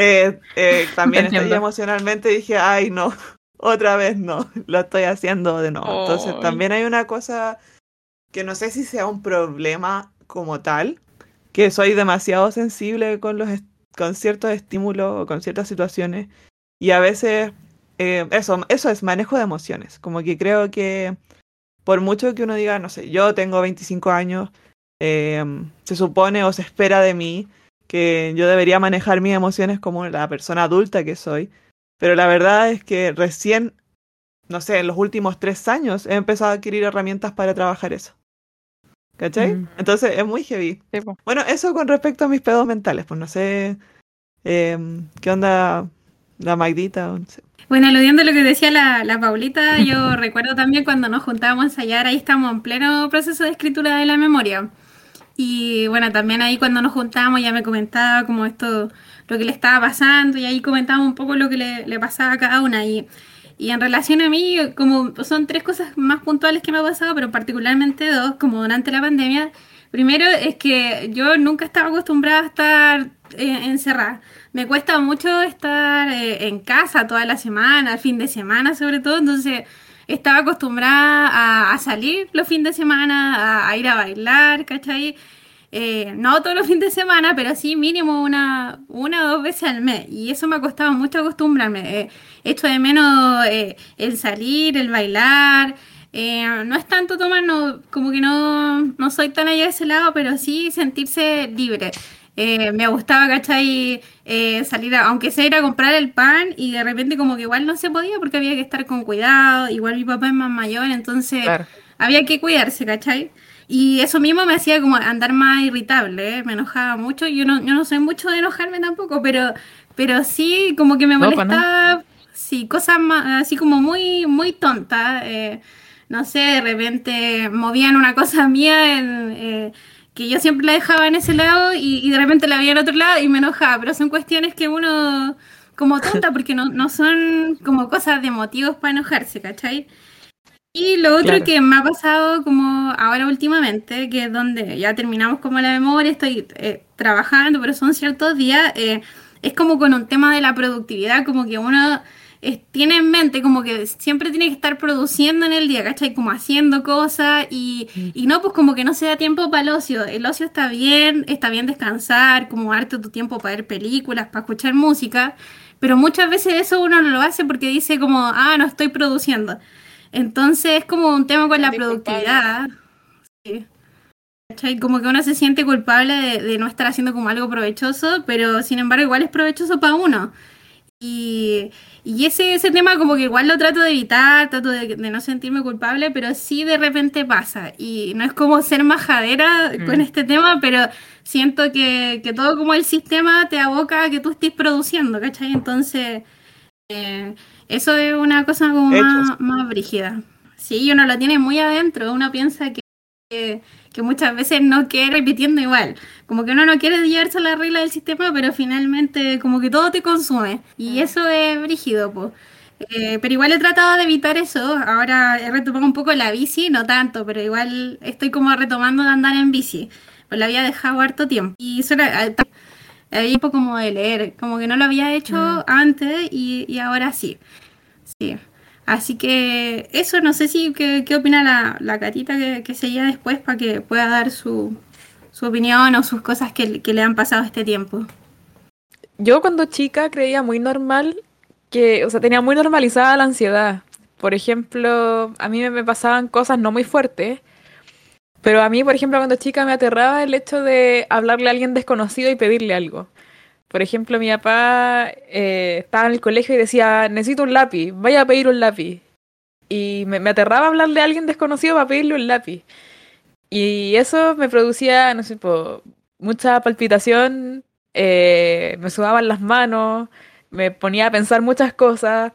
Eh, eh, también estoy emocionalmente dije, ay, no, otra vez no, lo estoy haciendo de nuevo. Entonces también hay una cosa que no sé si sea un problema como tal, que soy demasiado sensible con, los con ciertos estímulos o con ciertas situaciones. Y a veces eh, eso, eso es manejo de emociones, como que creo que por mucho que uno diga, no sé, yo tengo 25 años, eh, se supone o se espera de mí que yo debería manejar mis emociones como la persona adulta que soy, pero la verdad es que recién, no sé, en los últimos tres años he empezado a adquirir herramientas para trabajar eso. ¿Cachai? Mm. Entonces es muy heavy. Sí. Bueno, eso con respecto a mis pedos mentales, pues no sé eh, qué onda la Magdita. o no sé. Bueno, aludiendo a lo que decía la, la Paulita, yo recuerdo también cuando nos juntábamos a ensayar, ahí estamos en pleno proceso de escritura de la memoria. Y bueno, también ahí cuando nos juntábamos ya me comentaba como esto, lo que le estaba pasando y ahí comentábamos un poco lo que le, le pasaba a cada una. Y, y en relación a mí, como son tres cosas más puntuales que me ha pasado, pero particularmente dos, como durante la pandemia. Primero es que yo nunca estaba acostumbrada a estar eh, encerrada. Me cuesta mucho estar eh, en casa toda la semana, el fin de semana sobre todo, entonces estaba acostumbrada a, salir los fines de semana, a, a ir a bailar, ¿cachai? Eh, no todos los fines de semana, pero sí mínimo una, una o dos veces al mes. Y eso me ha costado mucho acostumbrarme. Eh, echo de menos eh, el salir, el bailar. Eh, no es tanto tomar, no, como que no, no soy tan allá de ese lado, pero sí sentirse libre. Eh, me gustaba, ¿cachai? Eh, salir, a- aunque sea ir a comprar el pan y de repente como que igual no se podía porque había que estar con cuidado. Igual mi papá es más mayor, entonces Claro. había que cuidarse, ¿cachai? Y eso mismo me hacía como andar más irritable, ¿eh? Me enojaba mucho. Yo no, yo no soy mucho de enojarme tampoco, pero, pero sí como que me no. molestaba, sí, cosas más, así como muy, muy tontas. eh, no sé, de repente movían una cosa mía en, eh, que yo siempre la dejaba en ese lado y, y de repente la veía en otro lado y me enojaba, pero son cuestiones que uno como tonta porque no, no son como cosas de motivos para enojarse, ¿cachai? Y lo otro Claro. que me ha pasado como ahora últimamente, que es donde ya terminamos como la memoria, estoy eh, trabajando, pero son ciertos días, eh, es como con un tema de la productividad, como que uno eh, tiene en mente como que siempre tiene que estar produciendo en el día, ¿cachai? Como haciendo cosas y, y no, pues como que no se da tiempo para el ocio. El ocio está bien, está bien descansar, como darte tu tiempo para ver películas, para escuchar música, pero muchas veces eso uno no lo hace porque dice como, ah, no estoy produciendo. Entonces es como un tema con la productividad. Sí. ¿Cachai? Como que uno se siente culpable de, de no estar haciendo como algo provechoso, pero sin embargo igual es provechoso para uno. Y, y ese, ese tema como que igual lo trato de evitar, trato de, de no sentirme culpable, pero sí de repente pasa. Y no es como ser majadera con Mm. este tema, pero siento que, que todo como el sistema te aboca a que tú estés produciendo, ¿cachai? Entonces, eh, eso es una cosa como más, más brígida. Sí, uno lo tiene muy adentro, uno piensa que, que, que muchas veces no quiere repitiendo igual. Como que uno no quiere llevarse a la regla del sistema, pero finalmente como que todo te consume. Y eso es brígido, pues. pero igual he tratado de evitar eso. Ahora he retomado un poco la bici, no tanto, pero igual estoy como retomando de andar en bici. Pues la había dejado harto tiempo. Y eso había tiempo como de leer, como que no lo había hecho Mm. antes y, y ahora sí. Sí. Así que eso, no sé si qué, qué opina la, la Catita que, que seguía después para que pueda dar su, su opinión o sus cosas que, que le han pasado este tiempo. Yo cuando chica creía muy normal que, o sea, tenía muy normalizada la ansiedad. Por ejemplo, a mí me pasaban cosas no muy fuertes, pero a mí, por ejemplo, cuando chica me aterraba el hecho de hablarle a alguien desconocido y pedirle algo. Por ejemplo, mi papá eh, estaba en el colegio y decía, necesito un lápiz, vaya a pedir un lápiz. Y me, me aterraba hablarle a alguien desconocido para pedirle un lápiz. Y eso me producía, no sé, mucha palpitación, eh, me sudaban las manos, me ponía a pensar muchas cosas,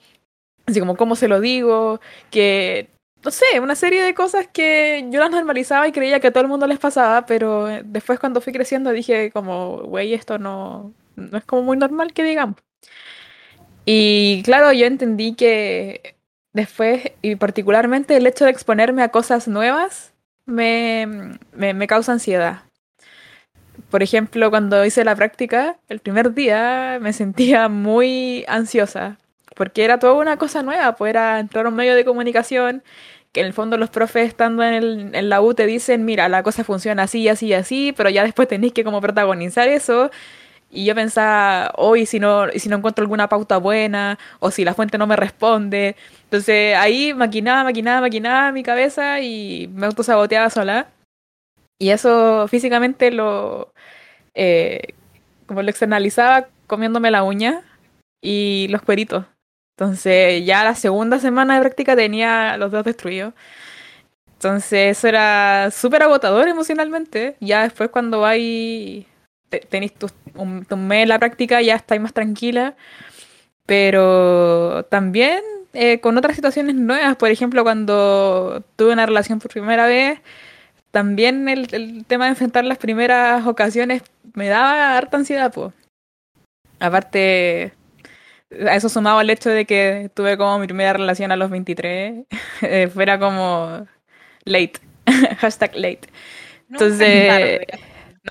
así como cómo se lo digo, que, no sé, una serie de cosas que yo las normalizaba y creía que a todo el mundo les pasaba, pero eh, después cuando fui creciendo dije como, güey, esto no, no es como muy normal que digamos. Y claro, yo entendí que después, y particularmente el hecho de exponerme a cosas nuevas, me, me, me causa ansiedad. Por ejemplo, cuando hice la práctica, el primer día me sentía muy ansiosa, porque era toda una cosa nueva, pues era entrar a un medio de comunicación, que en el fondo los profes estando en, el- en la U te dicen, mira, la cosa funciona así, así, así, pero ya después tenéis que como protagonizar eso. Y yo pensaba, hoy si no, si no encuentro alguna pauta buena, o si la fuente no me responde. Entonces ahí maquinaba, maquinaba, maquinaba mi cabeza y me autosaboteaba sola. Y eso físicamente lo, eh, como lo externalizaba comiéndome la uña y los cueritos. Entonces ya la segunda semana de práctica tenía los dedos destruidos. Entonces eso era súper agotador emocionalmente. Ya después cuando vais, te- tenéis tu, un, tu mes en la práctica, ya estáis más tranquila. Pero también eh, con otras situaciones nuevas, por ejemplo, cuando tuve una relación por primera vez, también el, el tema de enfrentar las primeras ocasiones me daba harta ansiedad, pues. Aparte, a eso sumado al hecho de que tuve como mi primera relación a los 23, eh, fuera como late, hashtag late. Nunca Entonces,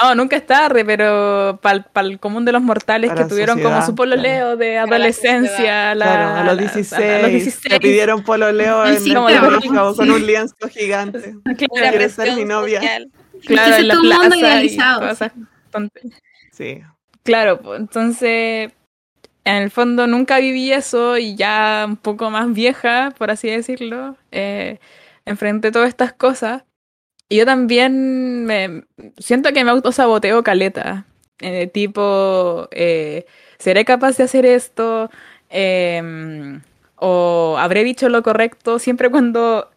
no, nunca es tarde, pero para el común de los mortales Para que la tuvieron como sociedad, su pololeo de Para la adolescencia, a la- Claro, a los la- 16, a los te 16. pidieron pololeo en sí, el como trabajo de- con un lienzo gigante. Claro, ¿Quieres ser mi novia? social. claro, en la todo el mundo plaza y idealizado, todas sí. esas tonterías. Sí. Claro, entonces, en el fondo nunca viví eso y ya un poco más vieja, por así decirlo, eh, enfrenté todas estas cosas. Y yo también me siento que me autosaboteo caleta. eh, tipo, eh, ¿seré capaz de hacer esto? Em, ¿O habré dicho lo correcto? Siempre cuando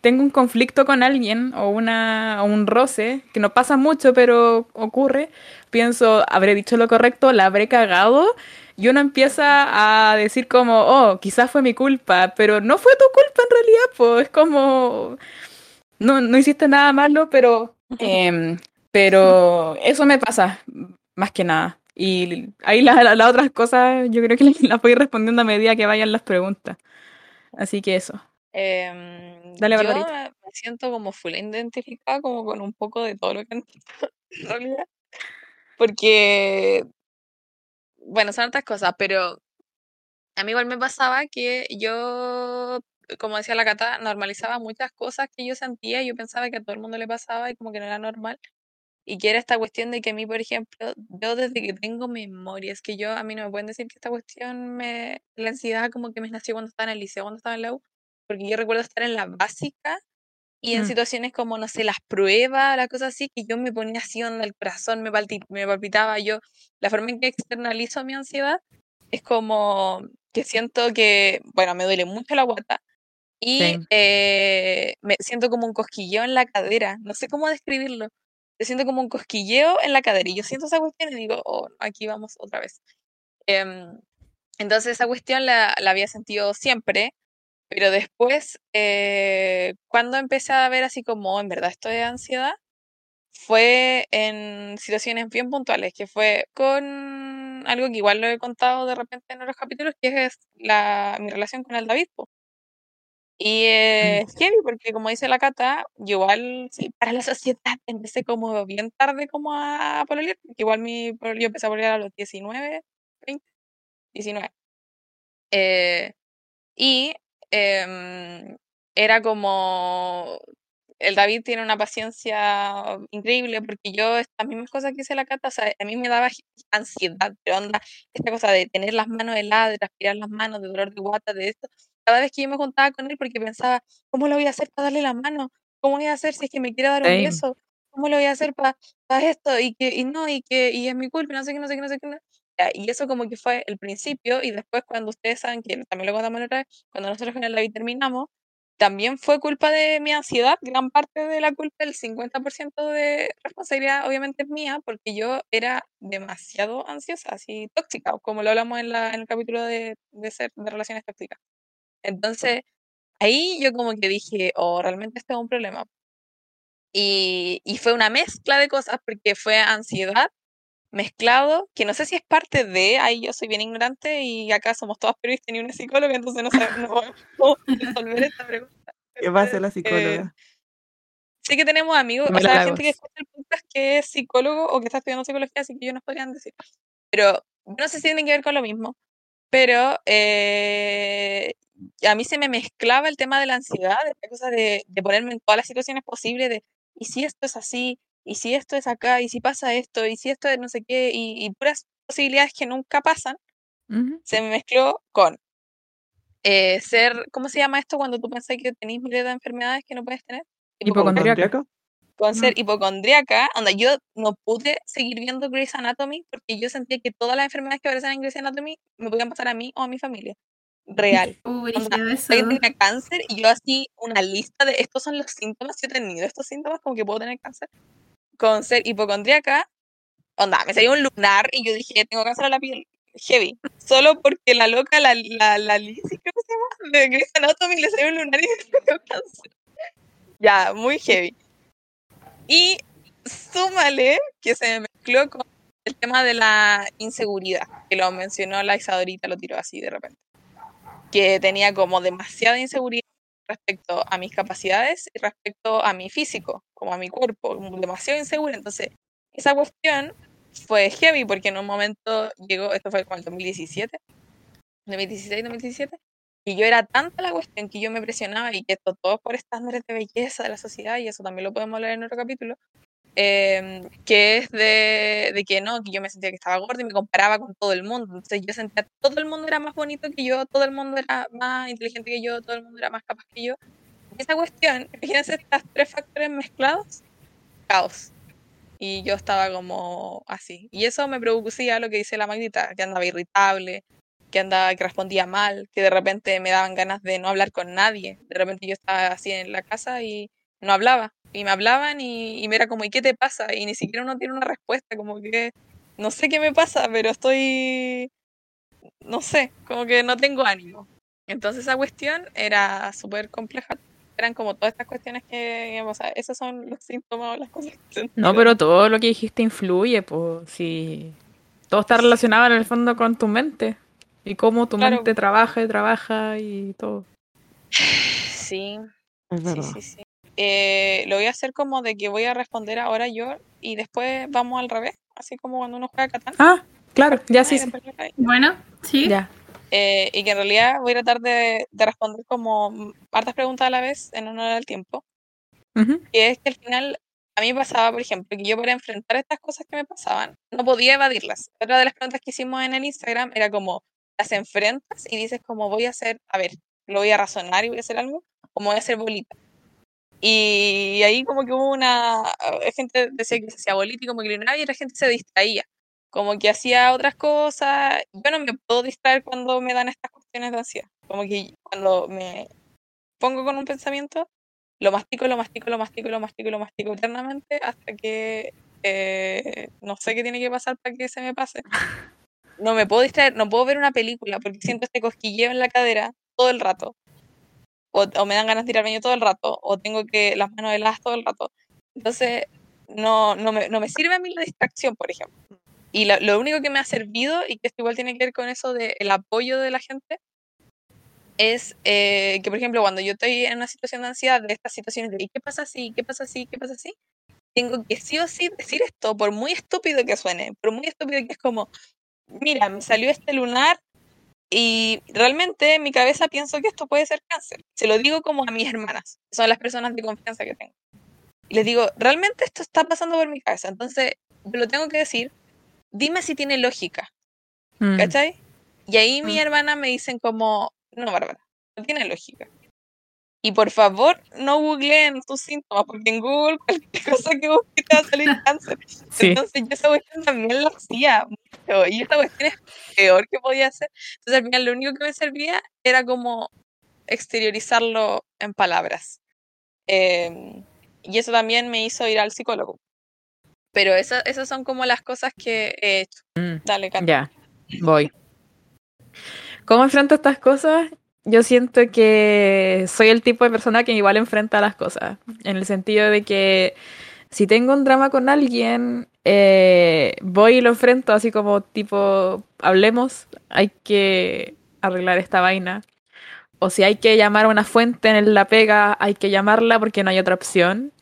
tengo un conflicto con alguien o, una, o un roce, que no pasa mucho, pero ocurre, pienso, habré dicho lo correcto, la habré cagado, y uno empieza a decir como, oh, quizás fue mi culpa, pero no fue tu culpa en realidad, pues es como, no, no hiciste nada malo, pero, em, pero eso me pasa, más que nada. Y ahí la- la- las otras cosas yo creo que las voy respondiendo a medida que vayan las preguntas. Así que eso. Em, Dale, yo Barbarita. me siento como full identificada como con un poco de todo lo que han. Porque, bueno, son otras cosas, pero a mí igual me pasaba que yo, como decía la Cata, normalizaba muchas cosas que yo sentía y yo pensaba que a todo el mundo le pasaba y como que no era normal. Y que era esta cuestión de que a mí, por ejemplo, yo desde que tengo memoria, es que yo, a mí no me pueden decir que esta cuestión me, la ansiedad como que me nació cuando estaba en el liceo, cuando estaba en la U, porque yo recuerdo estar en la básica y en Mm. situaciones como, no sé, las pruebas, las cosas así, que yo me ponía así onda el corazón, me, me palpitaba, yo, la forma en que externalizo mi ansiedad es como que siento que, bueno, me duele mucho la guata y eh, me siento como un cosquilleo en la cadera, no sé cómo describirlo, yo siento como un cosquilleo en la cadera y yo siento esa cuestión y digo, oh, aquí vamos otra vez. Em, entonces esa cuestión la, la había sentido siempre, pero después, eh, cuando empecé a ver así como, "Oh, en verdad esto de ansiedad, fue en situaciones bien puntuales, que fue con algo que igual lo he contado de repente en otros capítulos, que es la, mi relación con el David. po. Y eh, es heavy porque como dice la Cata, yo igual, sí, para la sociedad empecé como bien tarde como a pololear, porque igual mi, yo empecé a pololear a los 19, 20, 19. Eh, y em, era como, el David tiene una paciencia increíble porque yo estas mismas cosas que hice la Cata, o sea, a mí me daba ansiedad, pero onda, esta cosa de tener las manos heladas, de transpirar las manos, de dolor de guata, de esto, cada vez que yo me juntaba con él porque pensaba, ¿cómo lo voy a hacer para darle la mano? ¿Cómo voy a hacer si es que me quiere dar un beso? ¿Cómo lo voy a hacer para esto? Y que, y no, y que, y es mi culpa, no sé qué, no sé qué, no sé qué. no. Ya, Y eso como que fue el principio, y después cuando ustedes saben que también lo contamos la otra vez, cuando nosotros con el David terminamos, también fue culpa de mi ansiedad, gran parte de la culpa, el 50% de responsabilidad obviamente es mía, porque yo era demasiado ansiosa, así tóxica, como lo hablamos en, la, en el capítulo de, de ser de relaciones tóxicas. Entonces, ahí yo como que dije, oh, realmente este es un problema. Y, y fue una mezcla de cosas, porque fue ansiedad mezclado, que no sé si es parte de, ahí yo soy bien ignorante y acá somos todas periodistas y una psicóloga, entonces no sabemos cómo resolver esta pregunta. ¿Qué va a hacer la Eh, psicóloga? sí que tenemos amigos, Me o la sea, gente que escucha el podcast que es psicólogo o que está estudiando psicología, así que ellos nos podrían decir. Pero no sé si tienen que ver con lo mismo, pero eh, a mí se me mezclaba el tema de la ansiedad, esta cosa de, de ponerme en todas las situaciones posibles de, ¿y si esto es así? ¿Y si esto es acá? ¿Y si pasa esto? ¿Y si esto es no sé qué? Y, y puras posibilidades que nunca pasan, Ujú. se me mezcló con eh, ser, ¿cómo se llama esto cuando tú pensás que tenés miles de enfermedades que no puedes tener? Hipocondríaca. Con ser Ujú. hipocondríaca, onda, yo no pude seguir viendo Grey's Anatomy porque yo sentía que todas las enfermedades que aparecen en Grey's Anatomy me podían pasar a mí o a mi familia. Real. Uh, eso. alguien tenía cáncer y yo así una lista de estos son los síntomas que he tenido, estos síntomas como que puedo tener cáncer. Con ser hipocondríaca, onda, me salió un lunar y yo dije, tengo cáncer a la piel. Heavy. Solo porque la loca, la, la, la Lizzie, creo que se llama, de Grey's Anatomy, le salió un lunar y me dio cáncer. Ya, muy heavy. Y súmale que se me mezcló con el tema de la inseguridad, que lo mencionó la Isadorita, lo tiró así de repente. Que tenía como demasiada inseguridad respecto a mis capacidades y respecto a mi físico, como a mi cuerpo, demasiado insegura. Entonces, esa cuestión fue heavy porque en un momento llegó, esto fue como el 2017, 2016, 2017, y yo era tanta la cuestión que yo me presionaba y que esto todo por estándares de belleza de la sociedad, y eso también lo podemos hablar en otro capítulo, em, que es de, de, que no, que yo me sentía que estaba gorda y me comparaba con todo el mundo. Entonces yo sentía todo el mundo era más bonito que yo, todo el mundo era más inteligente que yo, todo el mundo era más capaz que yo. Esa cuestión, imagínense estos tres factores mezclados, caos. Y yo estaba como así. Y eso me producía lo que dice la Magdita, que andaba irritable, que andaba, que respondía mal, que de repente me daban ganas de no hablar con nadie. De repente yo estaba así en la casa y no hablaba y me hablaban y, y, me era como, ¿y qué te pasa? Y ni siquiera uno tiene una respuesta, como que no sé qué me pasa, pero estoy, no sé, como que no tengo ánimo. Entonces esa cuestión era súper compleja. Eran como todas estas cuestiones que, o sea, esos son los síntomas o las cosas que No, pero todo lo que dijiste influye, pues, si todo está relacionado en el fondo con tu mente y cómo tu claro. mente trabaja y trabaja y todo. Sí, sí, sí, sí. Eh, lo voy a hacer como de que voy a responder ahora yo y después vamos al revés, así como cuando uno juega Catán. Ah, claro, ya sí. sí. Bueno, sí. Ya. Eh, y que en realidad voy a tratar de, de, responder como hartas preguntas a la vez en honor al tiempo. Uh -huh. Y es que al final a mí me pasaba, por ejemplo, que yo para enfrentar estas cosas que me pasaban no podía evadirlas. Otra de las preguntas que hicimos en el Instagram era como, las enfrentas y dices como voy a hacer, a ver, lo voy a razonar y voy a hacer algo, como voy a hacer bolita. Y ahí como que hubo una, gente decía que se hacía bolita y como que y la gente se distraía, como que hacía otras cosas. Yo no me puedo distraer cuando me dan estas cuestiones de ansiedad, como que cuando me pongo con un pensamiento, lo mastico, lo mastico, lo mastico, lo mastico, lo mastico eternamente hasta que eh, no sé qué tiene que pasar para que se me pase. No me puedo distraer, no puedo ver una película porque siento este cosquilleo en la cadera todo el rato. O, me dan ganas de ir al baño todo el rato, o tengo que las manos heladas todo el rato. Entonces, no, no, me, no me sirve a mí la distracción, por ejemplo. Y lo, lo único que me ha servido, y que esto igual tiene que ver con eso del el apoyo de la gente, es eh, que, por ejemplo, cuando yo estoy en una situación de ansiedad, de estas situaciones de ¿qué pasa así? ¿Qué pasa así? ¿Qué pasa así? Tengo que sí o sí decir esto, por muy estúpido que suene, por muy estúpido que es como, mira, me salió este lunar y realmente en mi cabeza pienso que esto puede ser cáncer. Se lo digo como a mis hermanas, que son las personas de confianza que tengo. Y les digo, realmente esto está pasando por mi cabeza, entonces lo tengo que decir, dime si tiene lógica. Mm. ¿Cachai? Y ahí mi Mm. hermana me dicen como, no, Bárbara, no tiene lógica. Y por favor, no googleen tus síntomas, porque en Google cualquier cosa que busques te va a salir cáncer. Sí. Entonces yo esa cuestión también la hacía mucho. Y esta cuestión es peor que podía hacer. Entonces al final lo único que me servía era como exteriorizarlo en palabras. Eh, y eso también me hizo ir al psicólogo. Pero esa, esas son como las cosas que he hecho. Mm, Dale, Kat. Ya, voy. ¿Cómo enfrento estas cosas? Yo siento que soy el tipo de persona que igual enfrenta las cosas, en el sentido de que si tengo un drama con alguien, eh, voy y lo enfrento así como tipo, hablemos, hay que arreglar esta vaina. O si hay que llamar a una fuente en la pega, hay que llamarla porque no hay otra opción.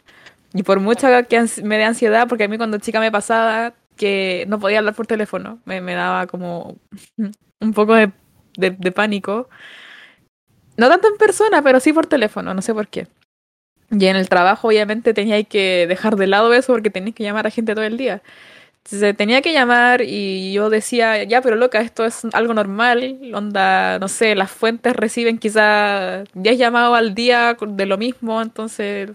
Y por mucho que me dé ansiedad, porque a mí cuando chica me pasaba que no podía hablar por teléfono, me, me daba como un poco de, de- de pánico. No tanto en persona, pero sí por teléfono, no sé por qué. Y en el trabajo obviamente tenía que dejar de lado eso porque tenías que llamar a gente todo el día. Entonces tenía que llamar y yo decía, ya, pero loca, esto es algo normal, onda, no sé, las fuentes reciben quizá 10 llamados al día de lo mismo, entonces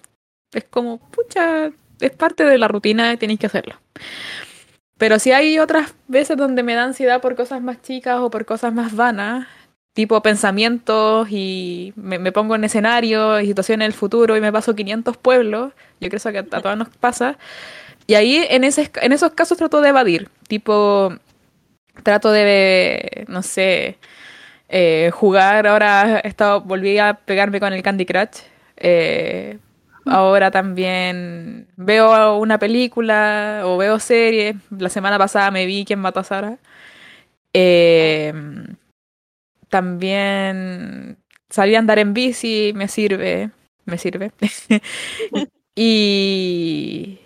es como, pucha, es parte de la rutina y tienes que hacerlo. Pero si hay otras veces donde me da ansiedad por cosas más chicas o por cosas más vanas, tipo pensamientos y me, me pongo en escenario y situaciones del futuro y me paso 500 pueblos, yo creo que a, a todas nos pasa. Y ahí en, ese, en esos casos trato de evadir, tipo, trato de, no sé, eh, jugar, ahora he estado, volví a pegarme con el Candy Crush, eh, ahora también veo una película o veo series. La semana pasada me vi Quién mató a Sara. Eh, también salir a andar en bici me sirve, me sirve. y,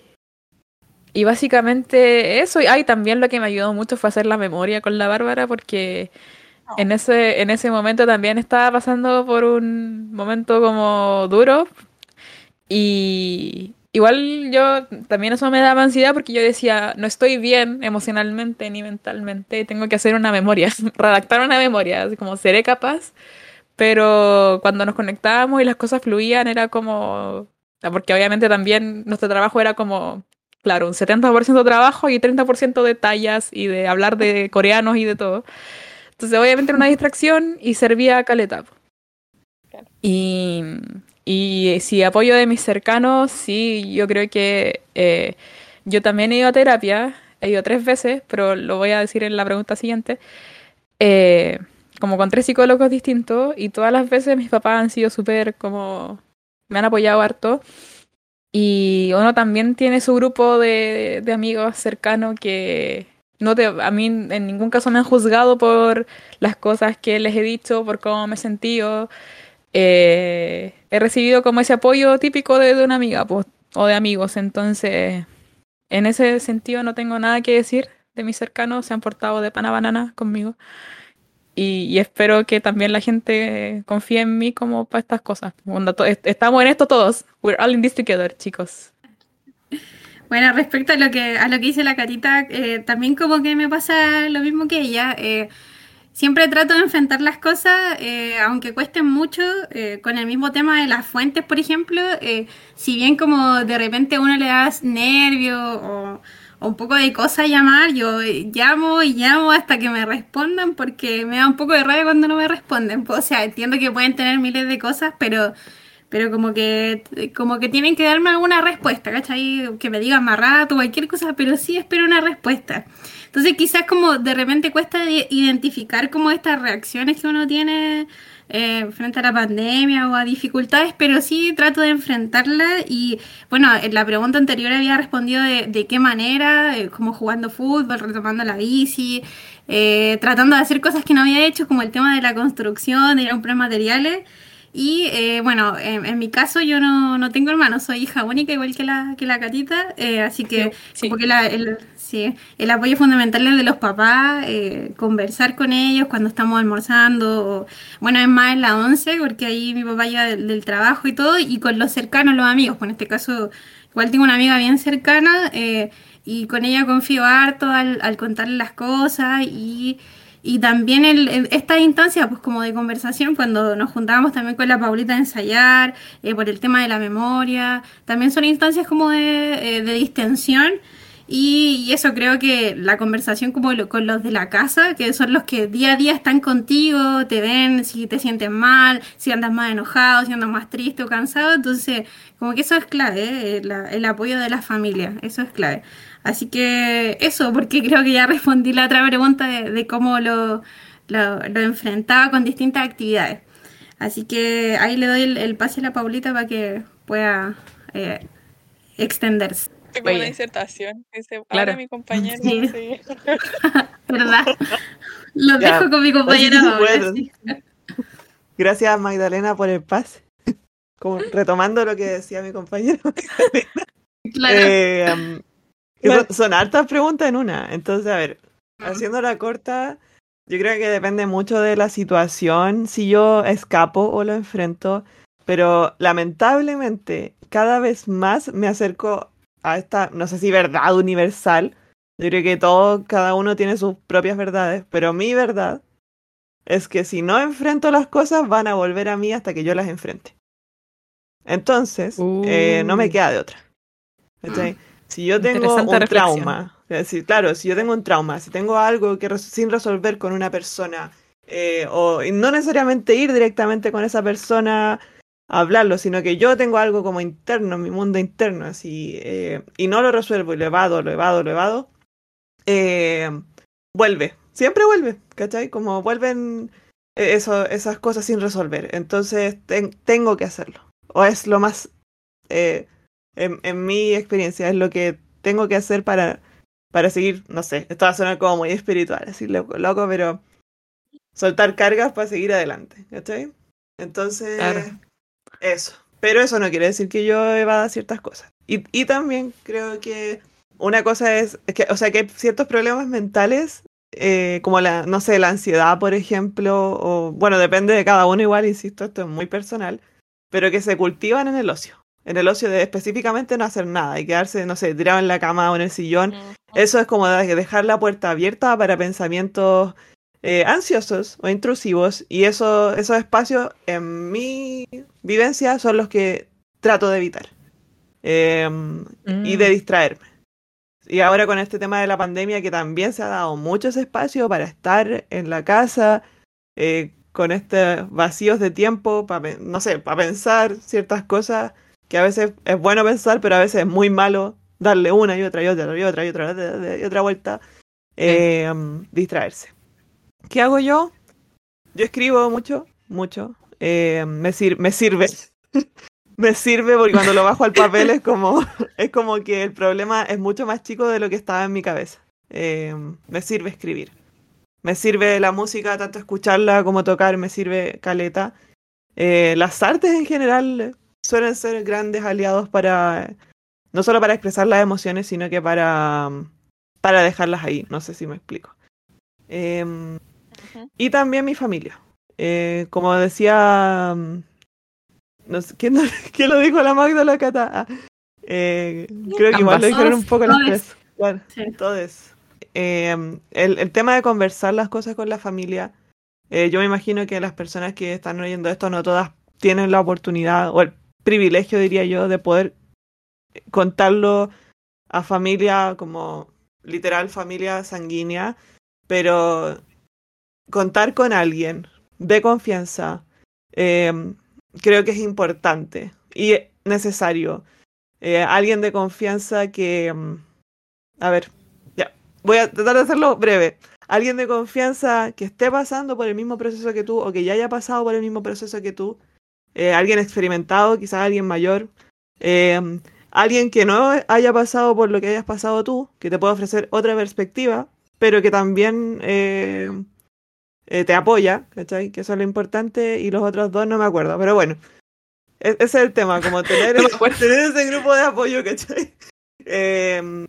y básicamente eso. Y ay, también lo que me ayudó mucho fue hacer la memoria con la Bárbara porque en ese, en ese momento también estaba pasando por un momento como duro. Y igual yo también eso me daba ansiedad porque yo decía, no estoy bien emocionalmente ni mentalmente, tengo que hacer una memoria, redactar una memoria, así como seré capaz. Pero cuando nos conectábamos y las cosas fluían era como, porque obviamente también nuestro trabajo era como claro, un 70% de trabajo y 30% de tallas y de hablar de coreanos y de todo. Entonces, obviamente era una distracción y servía caleta. Y, y si apoyo de mis cercanos, sí, yo creo que eh, yo también he ido a terapia, he ido tres veces, pero lo voy a decir en la pregunta siguiente. Eh, como con tres psicólogos distintos y todas las veces mis papás han sido súper como me han apoyado harto y uno también tiene su grupo de, de amigos cercanos que no te, a mí en ningún caso me han juzgado por las cosas que les he dicho, por cómo me he sentido. Eh, he recibido como ese apoyo típico de, de una amiga pues, o de amigos. Entonces, en ese sentido no tengo nada que decir de mis cercanos. Se han portado de pana banana conmigo. Y, y, espero que también la gente confíe en mí como para estas cosas. Estamos en esto todos. We're all in this together, chicos. Bueno, respecto a lo que a lo que dice la Carita, eh, también como que me pasa lo mismo que ella. Eh, siempre trato de enfrentar las cosas, eh, aunque cuesten mucho, eh, con el mismo tema de las fuentes, por ejemplo. si bien como de repente uno le da nervio o un poco de cosa llamar, yo llamo y llamo hasta que me respondan porque me da un poco de rabia cuando no me responden. O sea, entiendo que pueden tener miles de cosas, pero pero como que como que tienen que darme alguna respuesta, ¿cachai? Que me digan más rato, cualquier cosa, pero sí espero una respuesta. Entonces quizás como de repente cuesta identificar como estas reacciones que uno tiene eh, frente a la pandemia o a dificultades, pero sí trato de enfrentarla y bueno, en la pregunta anterior había respondido de, qué manera, eh, como jugando fútbol, retomando la bici, eh, tratando de hacer cosas que no había hecho, como el tema de la construcción, de ir a comprar materiales. Y eh, bueno, en, en, mi caso yo no, no, tengo hermanos, soy hija única igual que la, que la Catita, eh, así que sí, como que la, el, sí, el apoyo fundamental es de los papás, eh, conversar con ellos cuando estamos almorzando, o, bueno, es más en la once, porque ahí mi papá llega del, del, trabajo y todo, y con los cercanos, los amigos, pues en este caso igual tengo una amiga bien cercana, eh, y con ella confío harto al, al contarle las cosas y... Y también el, estas instancias, pues como de conversación, cuando nos juntábamos también con la Paulita a ensayar, eh, por el tema de la memoria, también son instancias como de, eh, de distensión. Y, eso creo que la conversación como lo, con los de la casa, que son los que día a día están contigo, te ven si te sientes mal, si andas más enojado, si andas más triste o cansado, entonces como que eso es clave, eh, el apoyo de la familia, eso es clave. Así que eso, porque creo que ya respondí la otra pregunta de, de cómo lo, lo, lo, enfrentaba con distintas actividades. Así que ahí le doy el, el pase a la Paulita para que pueda eh, extenderse. Como una disertación, dice, claro. mi compañero. Sí. Sí. ¿Verdad? Lo ya. dejo con mi compañero ahora. Sí. Gracias Magdalena por el pase. Como retomando lo que decía mi compañero. claro. Eh, um, son, son hartas preguntas en una. Entonces, a ver, haciéndola corta, yo creo que depende mucho de la situación, si yo escapo o lo enfrento, pero lamentablemente cada vez más me acerco a esta, no sé si verdad universal. Yo creo que todo, cada uno tiene sus propias verdades, pero mi verdad es que si no enfrento las cosas van a volver a mí hasta que yo las enfrente. Entonces, uh. eh, no me queda de otra. Si yo tengo un reflexión. trauma, decir, claro, si yo tengo un trauma, si tengo algo que res sin resolver con una persona, eh, o no necesariamente ir directamente con esa persona a hablarlo, sino que yo tengo algo como interno, mi mundo interno, así, eh, y no lo resuelvo y lo evado, lo evado, lo evado, eh, vuelve, siempre vuelve, ¿cachai? Como vuelven eso, esas cosas sin resolver. Entonces ten, tengo que hacerlo. O es lo más eh, en, en mi experiencia, es lo que tengo que hacer para, para seguir, no sé, esto va a sonar como muy espiritual, así loco, loco, pero soltar cargas para seguir adelante, ¿cachai? Entonces, Claro. eso. Pero eso no quiere decir que yo evada ciertas cosas. Y, y también creo que una cosa es, es que, o sea, que hay ciertos problemas mentales, eh, como la, no sé, la ansiedad, por ejemplo, o bueno, depende de cada uno igual, insisto, esto es muy personal, pero que se cultivan en el ocio. En el ocio de específicamente no hacer nada y quedarse, no sé, tirado en la cama o en el sillón. Eso es como de- dejar la puerta abierta para pensamientos eh, ansiosos o intrusivos y eso, esos espacios en mi vivencia son los que trato de evitar Em, y de Mm. distraerme. Y ahora con este tema de la pandemia que también se ha dado mucho ese espacio para estar en la casa eh, con estos vacíos de tiempo para, no sé, para pensar ciertas cosas que a veces es bueno pensar, pero a veces es muy malo darle una y otra y otra y otra y otra y otra, y otra vuelta, eh, um, distraerse. ¿Qué hago yo? Yo escribo mucho, mucho. eh, me, sir- me sirve. me sirve porque cuando lo bajo al papel es como, es como que el problema es mucho más chico de lo que estaba en mi cabeza. Eh, me sirve escribir. Me sirve la música, tanto escucharla como tocar, me sirve caleta. Eh, las artes en general suelen ser grandes aliados para, no solo para expresar las emociones, sino que para, para dejarlas ahí. No sé si me explico. Em, y también mi familia. Eh, como decía, mm, no sé, ¿quién, quién lo dijo la Magda o la Cata? Ah, eh, creo que igual lo dijeron un poco las tres. Sí. todes. Eh, el, el tema de conversar las cosas con la familia, eh, yo me imagino que las personas que están oyendo esto no todas tienen la oportunidad o el privilegio, diría yo, de poder contarlo a familia como literal familia sanguínea, pero contar con alguien de confianza eh, creo que es importante y necesario. Eh, alguien de confianza que, mm, a ver, ya, voy a tratar de hacerlo breve. Alguien de confianza que esté pasando por el mismo proceso que tú o que ya haya pasado por el mismo proceso que tú. Eh, alguien experimentado, quizás alguien mayor. Eh, alguien que no haya pasado por lo que hayas pasado tú, que te pueda ofrecer otra perspectiva, pero que también eh, te apoya, ¿cachai? Que eso es lo importante, y los otros dos no me acuerdo, pero bueno, e- ese es el tema, como tener, No tener ese grupo de apoyo, ¿cachai? Eh,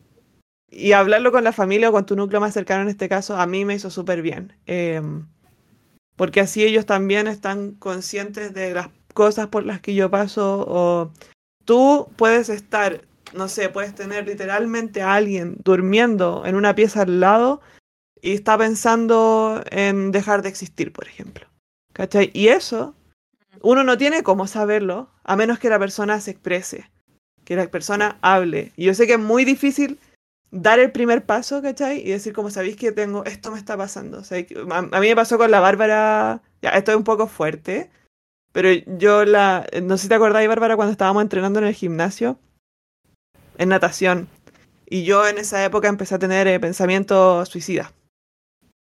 y hablarlo con la familia o con tu núcleo más cercano en este caso, a mí me hizo súper bien. Eh, porque así ellos también están conscientes de las cosas por las que yo paso o tú puedes estar, no sé, puedes tener literalmente a alguien durmiendo en una pieza al lado y está pensando en dejar de existir, por ejemplo. ¿Cachai? Y eso, uno no tiene cómo saberlo, a menos que la persona se exprese, que la persona hable. Y yo sé que es muy difícil dar el primer paso, ¿cachai? Y decir, como sabéis que tengo, esto me está pasando. A mí me pasó con la Bárbara, ya, esto es un poco fuerte, pero yo la, no sé si te acordáis, Bárbara, cuando estábamos entrenando en el gimnasio, en natación, y yo en esa época empecé a tener eh, pensamientos suicidas.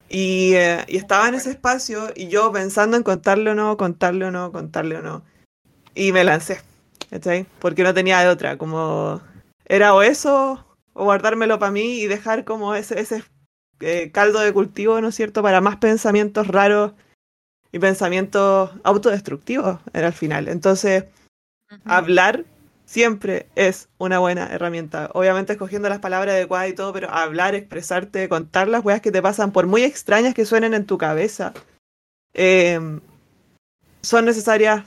Y, eh, y estaba en ese espacio y yo pensando en contarle o no, contarle o no, contarle o no. Y me lancé, ¿cachai? Porque no tenía de otra, como era o eso o guardármelo para mí y dejar como ese, ese eh, caldo de cultivo, ¿no es cierto?, para más pensamientos raros y pensamientos autodestructivos era al final. Entonces, hablar siempre es una buena herramienta. Obviamente escogiendo las palabras adecuadas y todo, pero hablar, expresarte, contar las weas que te pasan, por muy extrañas que suenen en tu cabeza, eh, son necesarias.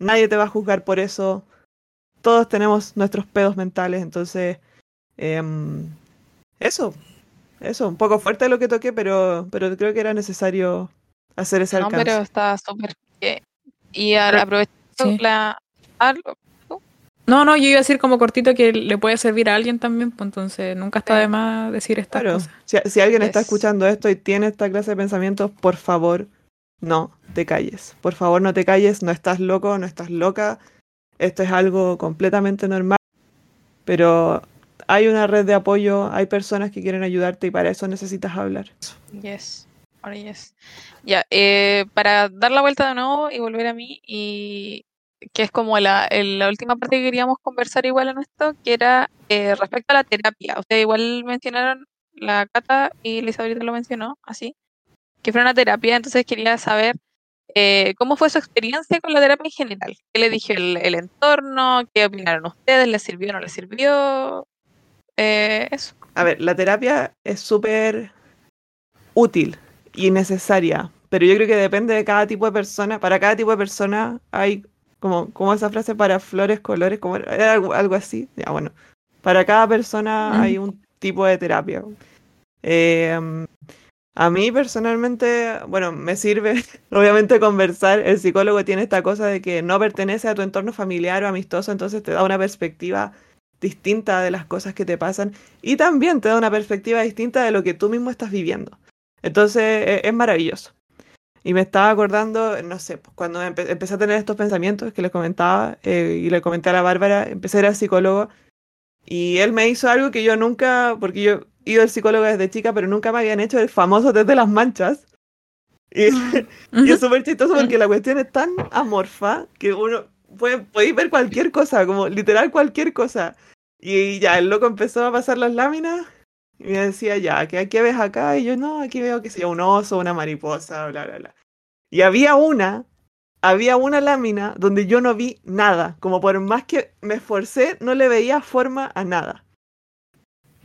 Nadie te va a juzgar por eso. Todos tenemos nuestros pedos mentales, entonces em, eso, eso, un poco fuerte lo que toqué, pero, pero creo que era necesario hacer ese No, alcance. pero está súper bien. Y al aprovechar sí. la... algo- No, no, yo iba a decir como cortito que le puede servir a alguien también, pues entonces nunca está Sí. de más decir estas Claro, cosas. si, si alguien está escuchando esto y tiene esta clase de pensamientos, por favor, no te calles. Por favor, no te calles, no estás loco, no estás loca. Esto es algo completamente normal. Pero hay una red de apoyo, hay personas que quieren ayudarte y para eso necesitas hablar. Yes, Ya, eh, para dar la vuelta de nuevo y volver a mí y que es como la, la última parte que queríamos conversar igual en esto, que era eh, respecto a la terapia. Ustedes igual mencionaron, la Cata y ahorita lo mencionó, así, que fue una terapia, entonces quería saber eh, cómo fue su experiencia con la terapia en general. ¿Qué le dijo el, el entorno? ¿Qué opinaron ustedes? ¿Les sirvió o no les sirvió? Eh, eso. A ver, la terapia es súper útil y necesaria, pero yo creo que depende de cada tipo de persona. Para cada tipo de persona hay como, como esa frase para flores, colores, como Era algo, algo así. Ya, bueno, para cada persona Mm. hay un tipo de terapia. Eh, a mí personalmente, bueno, me sirve obviamente conversar. El psicólogo tiene esta cosa de que no pertenece a tu entorno familiar o amistoso, entonces te da una perspectiva distinta de las cosas que te pasan y también te da una perspectiva distinta de lo que tú mismo estás viviendo. Entonces e- es maravilloso. Y me estaba acordando, no sé, pues, cuando empe- empecé a tener estos pensamientos que les comentaba eh, y le comenté a la Bárbara, empecé a ir al psicólogo y él me hizo algo que yo nunca, porque yo he ido al psicólogo desde chica, pero nunca me habían hecho el famoso test de las manchas. Y, y es súper chistoso porque la cuestión es tan amorfa que uno puede, podéis ver cualquier cosa, como literal cualquier cosa. Y ya, el loco empezó a pasar las láminas y me decía, ya, ¿qué, qué ves acá? Y yo, no, aquí veo que sea un oso, una mariposa, bla, bla, bla. Y había una, había una lámina donde yo no vi nada. Como por más que me esforcé, no le veía forma a nada.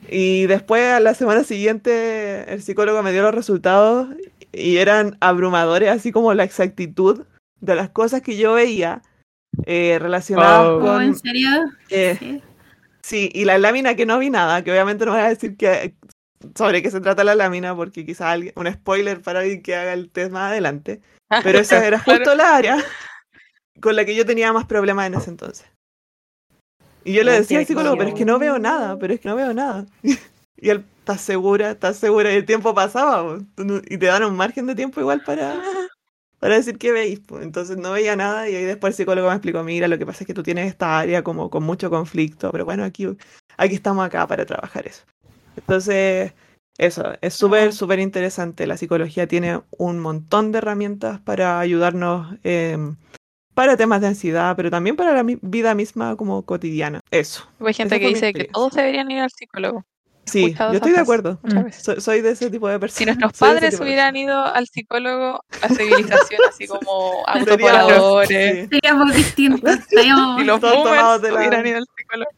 Y después, a la semana siguiente, el psicólogo me dio los resultados y eran abrumadores, así como la exactitud de las cosas que yo veía eh, relacionadas. Oh, con... ¿En serio? eh, Sí. Sí, y la lámina que no vi nada, que obviamente no voy a decir que, sobre qué se trata la lámina, porque quizá alguien, un spoiler para alguien que haga el test más adelante. Pero esa era justo la área con la que yo tenía más problemas en ese entonces. Y yo le decía al psicólogo, pero es que no veo nada, pero es que no veo nada. Y él, ¿estás segura? ¿Estás segura? Y el tiempo pasaba, y te dan un margen de tiempo igual para, para decir qué veis. Entonces no veía nada y ahí después el psicólogo me explicó, mira, lo que pasa es que tú tienes esta área como con mucho conflicto, pero bueno, aquí, aquí estamos acá para trabajar eso. Entonces, eso, es súper, súper interesante. La psicología tiene un montón de herramientas para ayudarnos em, para temas de ansiedad, pero también para la vida misma como cotidiana. Eso. Hay gente que dice que todos deberían ir al psicólogo. Sí, yo estoy de acuerdo. Mm. Soy, soy de ese tipo de personas. Si nuestros padres hubieran ido al psicólogo, la civilización así como autopoladores. Seríamos distintos. y los boomers hubieran ido al psicólogo.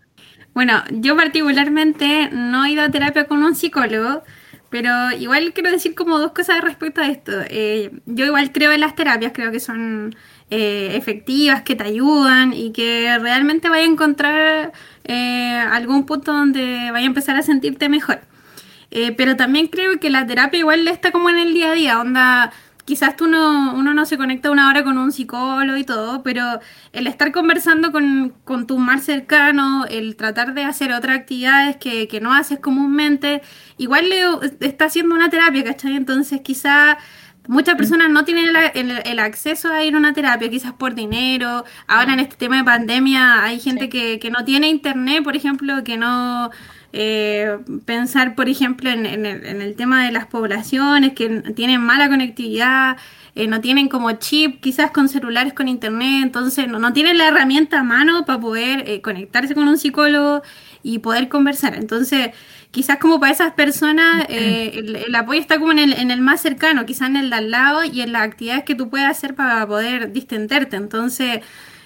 Bueno, yo particularmente no he ido a terapia con un psicólogo, pero igual quiero decir como dos cosas respecto a esto. Eh, yo igual creo en las terapias, creo que son eh, efectivas, que te ayudan y que realmente vaya a encontrar eh, algún punto donde vaya a empezar a sentirte mejor. Eh, pero también creo que la terapia igual está como en el día a día, onda, quizás tú no, uno no se conecta una hora con un psicólogo y todo, pero el estar conversando con, con tu más cercano, el tratar de hacer otras actividades que, que no haces comúnmente, igual le está haciendo una terapia, ¿cachai? Entonces quizás... Muchas personas no tienen el, el- el acceso a ir a una terapia, quizás por dinero. Ahora en este tema de pandemia hay gente Sí. que, que no tiene internet, por ejemplo, que no eh, pensar, por ejemplo, en, en el, en el tema de las poblaciones que tienen mala conectividad, eh, no tienen como chip, quizás con celulares con internet, entonces no, no tienen la herramienta a mano para poder eh, conectarse con un psicólogo y poder conversar. Entonces, quizás como para esas personas eh, el, el apoyo está como en el, en el más cercano, quizás en el de al lado y en las actividades que tú puedes hacer para poder distenderte. Entonces,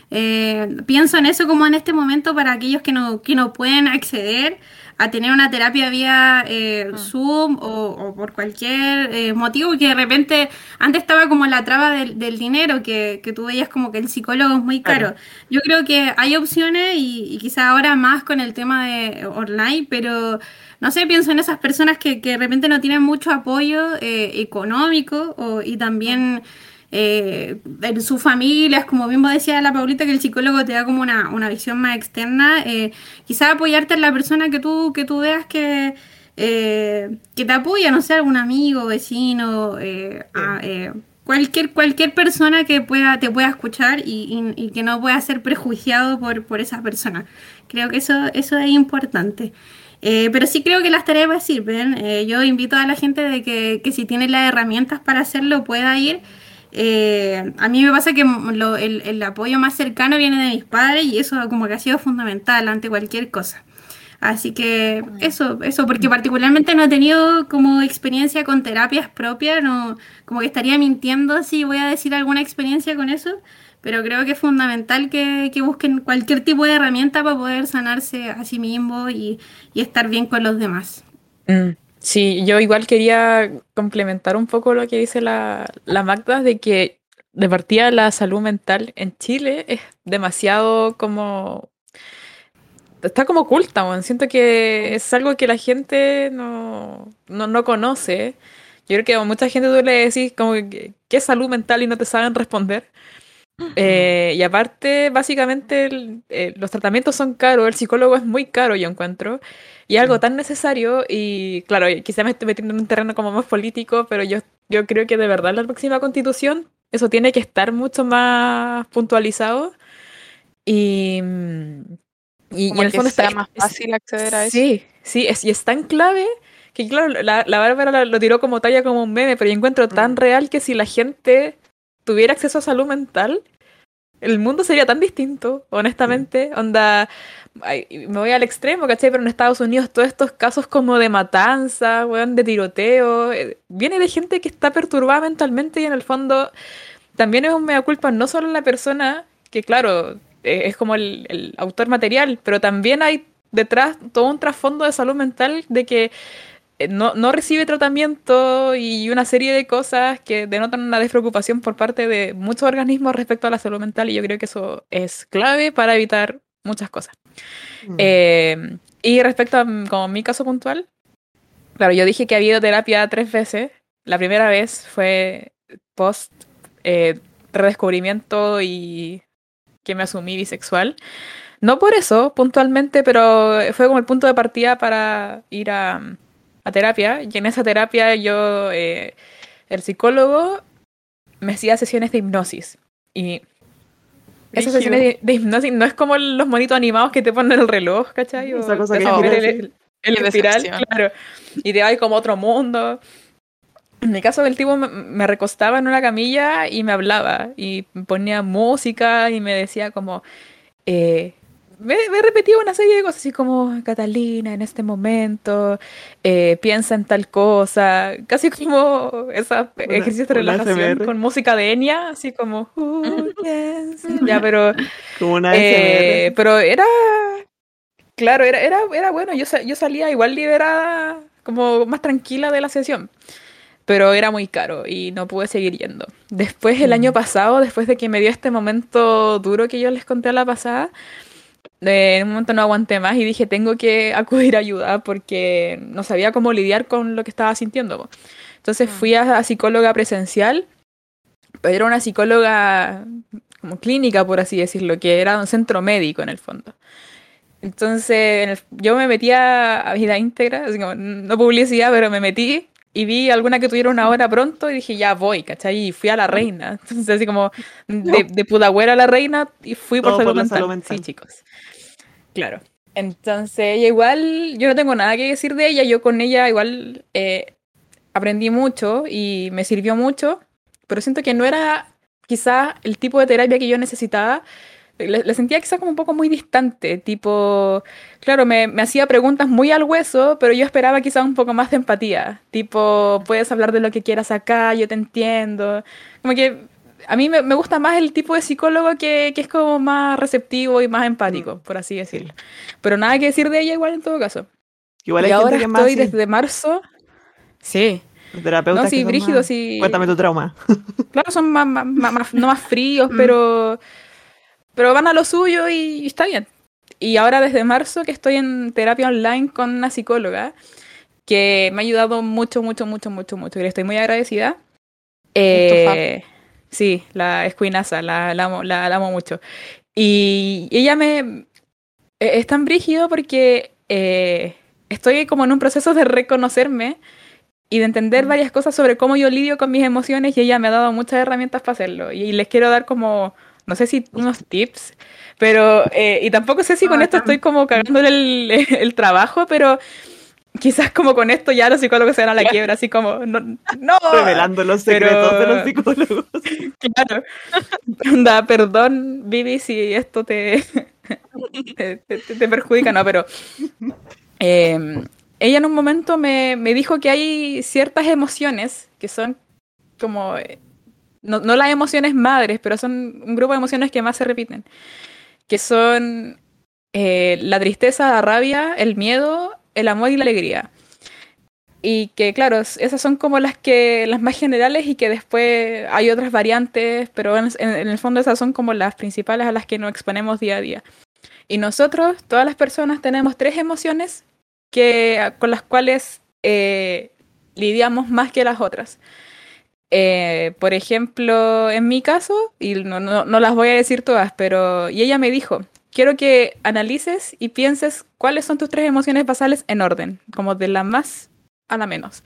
eh, pienso en eso como en este momento para aquellos que no, que no pueden acceder a tener una terapia vía eh, Mm. Zoom o, o por cualquier eh, motivo, que de repente antes estaba como la traba del, del dinero, que, que tú veías como que el psicólogo es muy caro. Claro. Yo creo que hay opciones y, y quizá ahora más con el tema de online, pero no sé, pienso en esas personas que, que de repente no tienen mucho apoyo eh, económico o, y también eh, en sus familias, como mismo decía la Paulita, que el psicólogo te da como una, una visión más externa, eh, quizá apoyarte en la persona que tú, que tú veas que, eh, que te apoya, no sé, algún amigo, vecino, a- cualquier, cualquier persona que pueda, te pueda escuchar y, y- y que no pueda ser prejuiciado por, por esa persona. Creo que eso, eso es importante. Eh, pero sí creo que las tareas sirven. Eh, yo invito a la gente de que, que si tiene las herramientas para hacerlo pueda ir. Eh, a mí me pasa que lo- el, el apoyo más cercano viene de mis padres y eso como que ha sido fundamental ante cualquier cosa. Así que eso, eso, porque particularmente no he tenido como experiencia con terapias propias, no, como que estaría mintiendo si voy a decir alguna experiencia con eso, pero creo que es fundamental que, que busquen cualquier tipo de herramienta para poder sanarse a sí mismo y, y estar bien con los demás. Mm, Sí, yo igual quería complementar un poco lo que dice la, la Magda, de que de partida la salud mental en Chile es demasiado como... Está como oculta. Siento que es algo que la gente no, no, no conoce. Yo creo que a mucha gente tú le decís como que, ¿qué es salud mental? y no te saben responder. Eh, y aparte, básicamente, el- eh, los tratamientos son caros, el psicólogo es muy caro, yo encuentro, y es algo tan necesario, y claro, quizá me estoy metiendo en un terreno como más político, pero yo, yo creo que de verdad la próxima constitución eso tiene que estar mucho más puntualizado, y, y, en el fondo sea está, más fácil acceder a eso. Sí, sí, es, y es tan clave que claro, la, la Bárbara lo, lo tiró como talla, como un meme, pero yo encuentro tan Mm. real que si la gente tuviera acceso a salud mental, el mundo sería tan distinto, honestamente. Onda, ay, me voy al extremo, ¿cachai? Pero en Estados Unidos todos estos casos como de matanza, weón, de tiroteo, eh, viene de gente que está perturbada mentalmente y en el fondo también es un mea culpa no solo en la persona, que claro, eh, es como el, el autor material, pero también hay detrás todo un trasfondo de salud mental de que no, no recibe tratamiento y una serie de cosas que denotan una despreocupación por parte de muchos organismos respecto a la salud mental y yo creo que eso es clave para evitar muchas cosas. Mm. Eh, y respecto a como mi caso puntual, claro, yo dije que había ido a terapia tres veces. La primera vez fue post eh, redescubrimiento y que me asumí bisexual. No por eso, puntualmente, pero fue como el punto de partida para ir a, a terapia. Y en esa terapia yo, eh, el psicólogo me hacía sesiones de hipnosis. Y esas sesiones de, de hipnosis no es como los monitos animados que te ponen el reloj, ¿cachai? O Esa cosa que gira ver el, el espiral, claro. Y te va como otro mundo. En mi caso, el tipo me, me recostaba en una camilla y me hablaba. Y ponía música y me decía como... eh, me, me repetía una serie de cosas así como, Catalina, en este momento, eh, piensa en tal cosa, casi como esos ejercicios de una relajación con música de Enya, así como, "Oh, yes". ya, pero, Como una eh, pero era, claro, era, era, era bueno, yo, yo salía igual liberada, como más tranquila de la sesión, pero era muy caro y no pude seguir yendo. Después, el año pasado, después de que me dio este momento duro que yo les conté a la pasada, en un momento no aguanté más y dije, tengo que acudir a ayuda porque no sabía cómo lidiar con lo que estaba sintiendo. Entonces fui a, a psicóloga presencial, pero era una psicóloga como clínica, por así decirlo, que era un centro médico en el fondo. Entonces yo me metía a vida íntegra, así como, no publicidad, pero me metí y vi alguna que tuviera una hora pronto y dije, ya voy, ¿cachai? Y fui a la reina. Entonces así como de, de Pudagüera a la reina y fui por salud por mental. salud mental. Sí, chicos. Claro. Entonces, ella igual, yo no tengo nada que decir de ella, yo con ella igual eh, aprendí mucho y me sirvió mucho, pero siento que no era quizá el tipo de terapia que yo necesitaba. Le, le sentía quizá como un poco muy distante, tipo, claro, me, me hacía preguntas muy al hueso, pero yo esperaba quizá un poco más de empatía, tipo, puedes hablar de lo que quieras acá, yo te entiendo, como que a mí me, me gusta más el tipo de psicólogo que, que es como más receptivo y más empático, por así decirlo. Pero nada que decir de ella igual en todo caso. Igual hay y gente ahora que es más estoy así, desde marzo. Sí, terapeutas no, sí, son brígido, más- sí. Cuéntame tu trauma. Claro, son más, más- más- más- no más fríos, Mm. pero, pero van a lo suyo y, y está bien. Y ahora desde marzo que estoy en terapia online con una psicóloga que me ha ayudado mucho, mucho, mucho, mucho, mucho. Y le estoy muy agradecida. Eh, sí, la escuinaza, la, la, amo, la, la amo mucho. Y ella me... eh, Es tan brígido porque eh, estoy como en un proceso de reconocerme y de entender varias cosas sobre cómo yo lidio con mis emociones y ella me ha dado muchas herramientas para hacerlo. Y les quiero dar como, no sé si unos tips, pero, eh, y tampoco sé si con Ah, esto estoy como cagándole el, el trabajo, pero quizás como con esto ya los psicólogos se van a la quiebra, así como, no, no. Revelando los secretos pero- de los psicólogos. Claro. Onda, perdón, Vivi, si esto te, te, te- te perjudica, no, pero eh, ella en un momento me, me dijo que hay ciertas emociones que son como, eh, no, las emociones madres, pero son un grupo de emociones que más se repiten, que son eh, la tristeza, la rabia, el miedo, el amor y la alegría. Y que claro, es- esas son como las que las más generales y que después hay otras variantes, pero en el fondo esas son como las principales a las que nos exponemos día a día. Y nosotros, todas las personas, tenemos tres emociones que, con las cuales eh, lidiamos más que las otras. Eh, por ejemplo, en mi caso, y no, no, no las voy a decir todas, pero y ella me dijo, quiero que analices y pienses cuáles son tus tres emociones basales en orden, como de la más a la menos.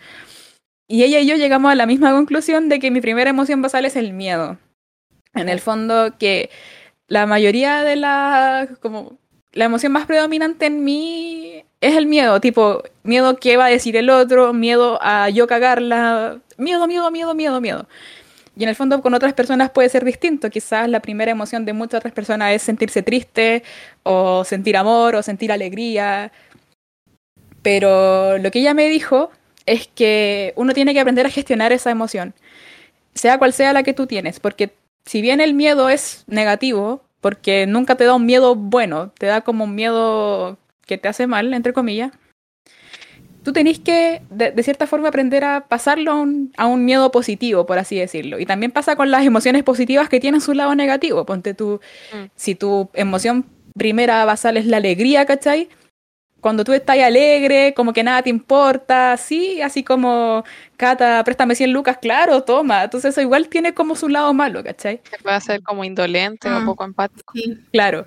Y ella y yo llegamos a la misma conclusión de que mi primera emoción basal es el miedo. En el fondo, que la mayoría de la, como, la emoción más predominante en mí es el miedo, tipo, miedo que va a decir el otro, miedo a yo cagarla, miedo, miedo, miedo, miedo, miedo. Y en el fondo con otras personas puede ser distinto. Quizás la primera emoción de muchas otras personas es sentirse triste, o sentir amor, o sentir alegría. Pero lo que ella me dijo es que uno tiene que aprender a gestionar esa emoción, sea cual sea la que tú tienes, porque si bien el miedo es negativo, porque nunca te da un miedo bueno, te da como un miedo que te hace mal, entre comillas, tú tenés que, de, de cierta forma, aprender a pasarlo a un, a un miedo positivo, por así decirlo. Y también pasa con las emociones positivas que tienen su lado negativo. Ponte tú, Mm. si tu emoción primera basal es la alegría, ¿cachai? Cuando tú estás alegre, como que nada te importa, sí, así como, Cata, préstame 100 lucas, claro, toma. Entonces eso igual tiene como su lado malo, ¿cachai? Se puede hacer como indolente o Ah. poco empático. Sí. Claro.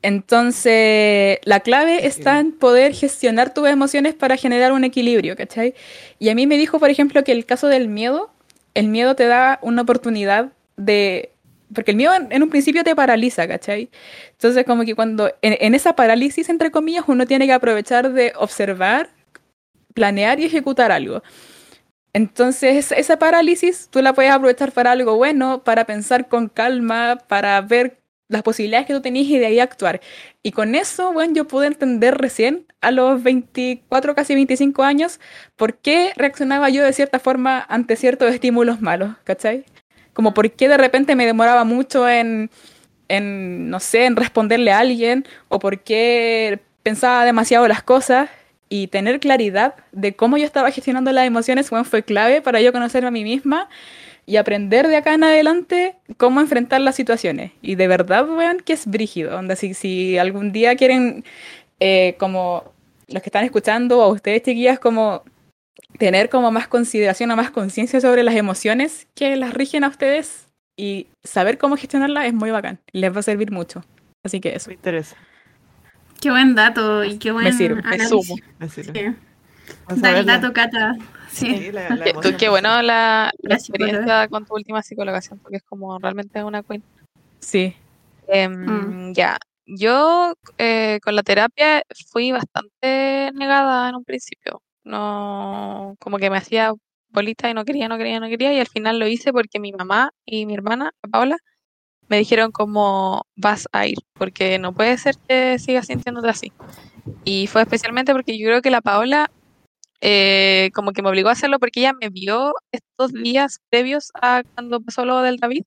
Entonces, la clave está en poder gestionar tus emociones para generar un equilibrio, ¿cachai? Y a mí me dijo, por ejemplo, que el caso del miedo, el miedo te da una oportunidad de... Porque el miedo en, un principio te paraliza, ¿cachai? Entonces, como que cuando en, en esa parálisis, entre comillas, uno tiene que aprovechar de observar, planear y ejecutar algo. Entonces, esa parálisis tú la puedes aprovechar para algo bueno, para pensar con calma, para ver las posibilidades que tú tenías y de ahí actuar. Y con eso, bueno, yo pude entender recién, a los 24, casi 25 años, por qué reaccionaba yo de cierta forma ante ciertos estímulos malos, ¿cachai? Como por qué de repente me demoraba mucho en, en, no sé, en responderle a alguien, o por qué pensaba demasiado las cosas. Y tener claridad de cómo yo estaba gestionando las emociones, fue clave para yo conocerme a mí misma y aprender de acá en adelante cómo enfrentar las situaciones. Y de verdad, vean que es brígido. Onda, si, si algún día quieren, eh, como los que están escuchando, o ustedes chiquillas, como tener como más consideración o más conciencia sobre las emociones que las rigen a ustedes y saber cómo gestionarlas es muy bacán. Les va a servir mucho. Así que eso. Me interesa. Qué buen dato y qué buen sirve, me análisis. sumo. me sirve. Sí. Vamos a Da el dato, Cata. Sí. Sí, la- la Qué, emoción tú- qué bueno la, la La psicóloga. experiencia con tu última psicóloga, siento que es como realmente una queen. Sí. Em, Ya, yo eh, con la terapia fui bastante negada en un principio. No, como que me hacía bolita y no quería, no quería, no quería, y al final lo hice porque mi mamá y mi hermana, la Paola, me dijeron como vas a ir, porque no puede ser que sigas sintiéndote así. Y fue especialmente porque yo creo que la Paola eh, como que me obligó a hacerlo porque ella me vio estos días previos a cuando pasó lo del David.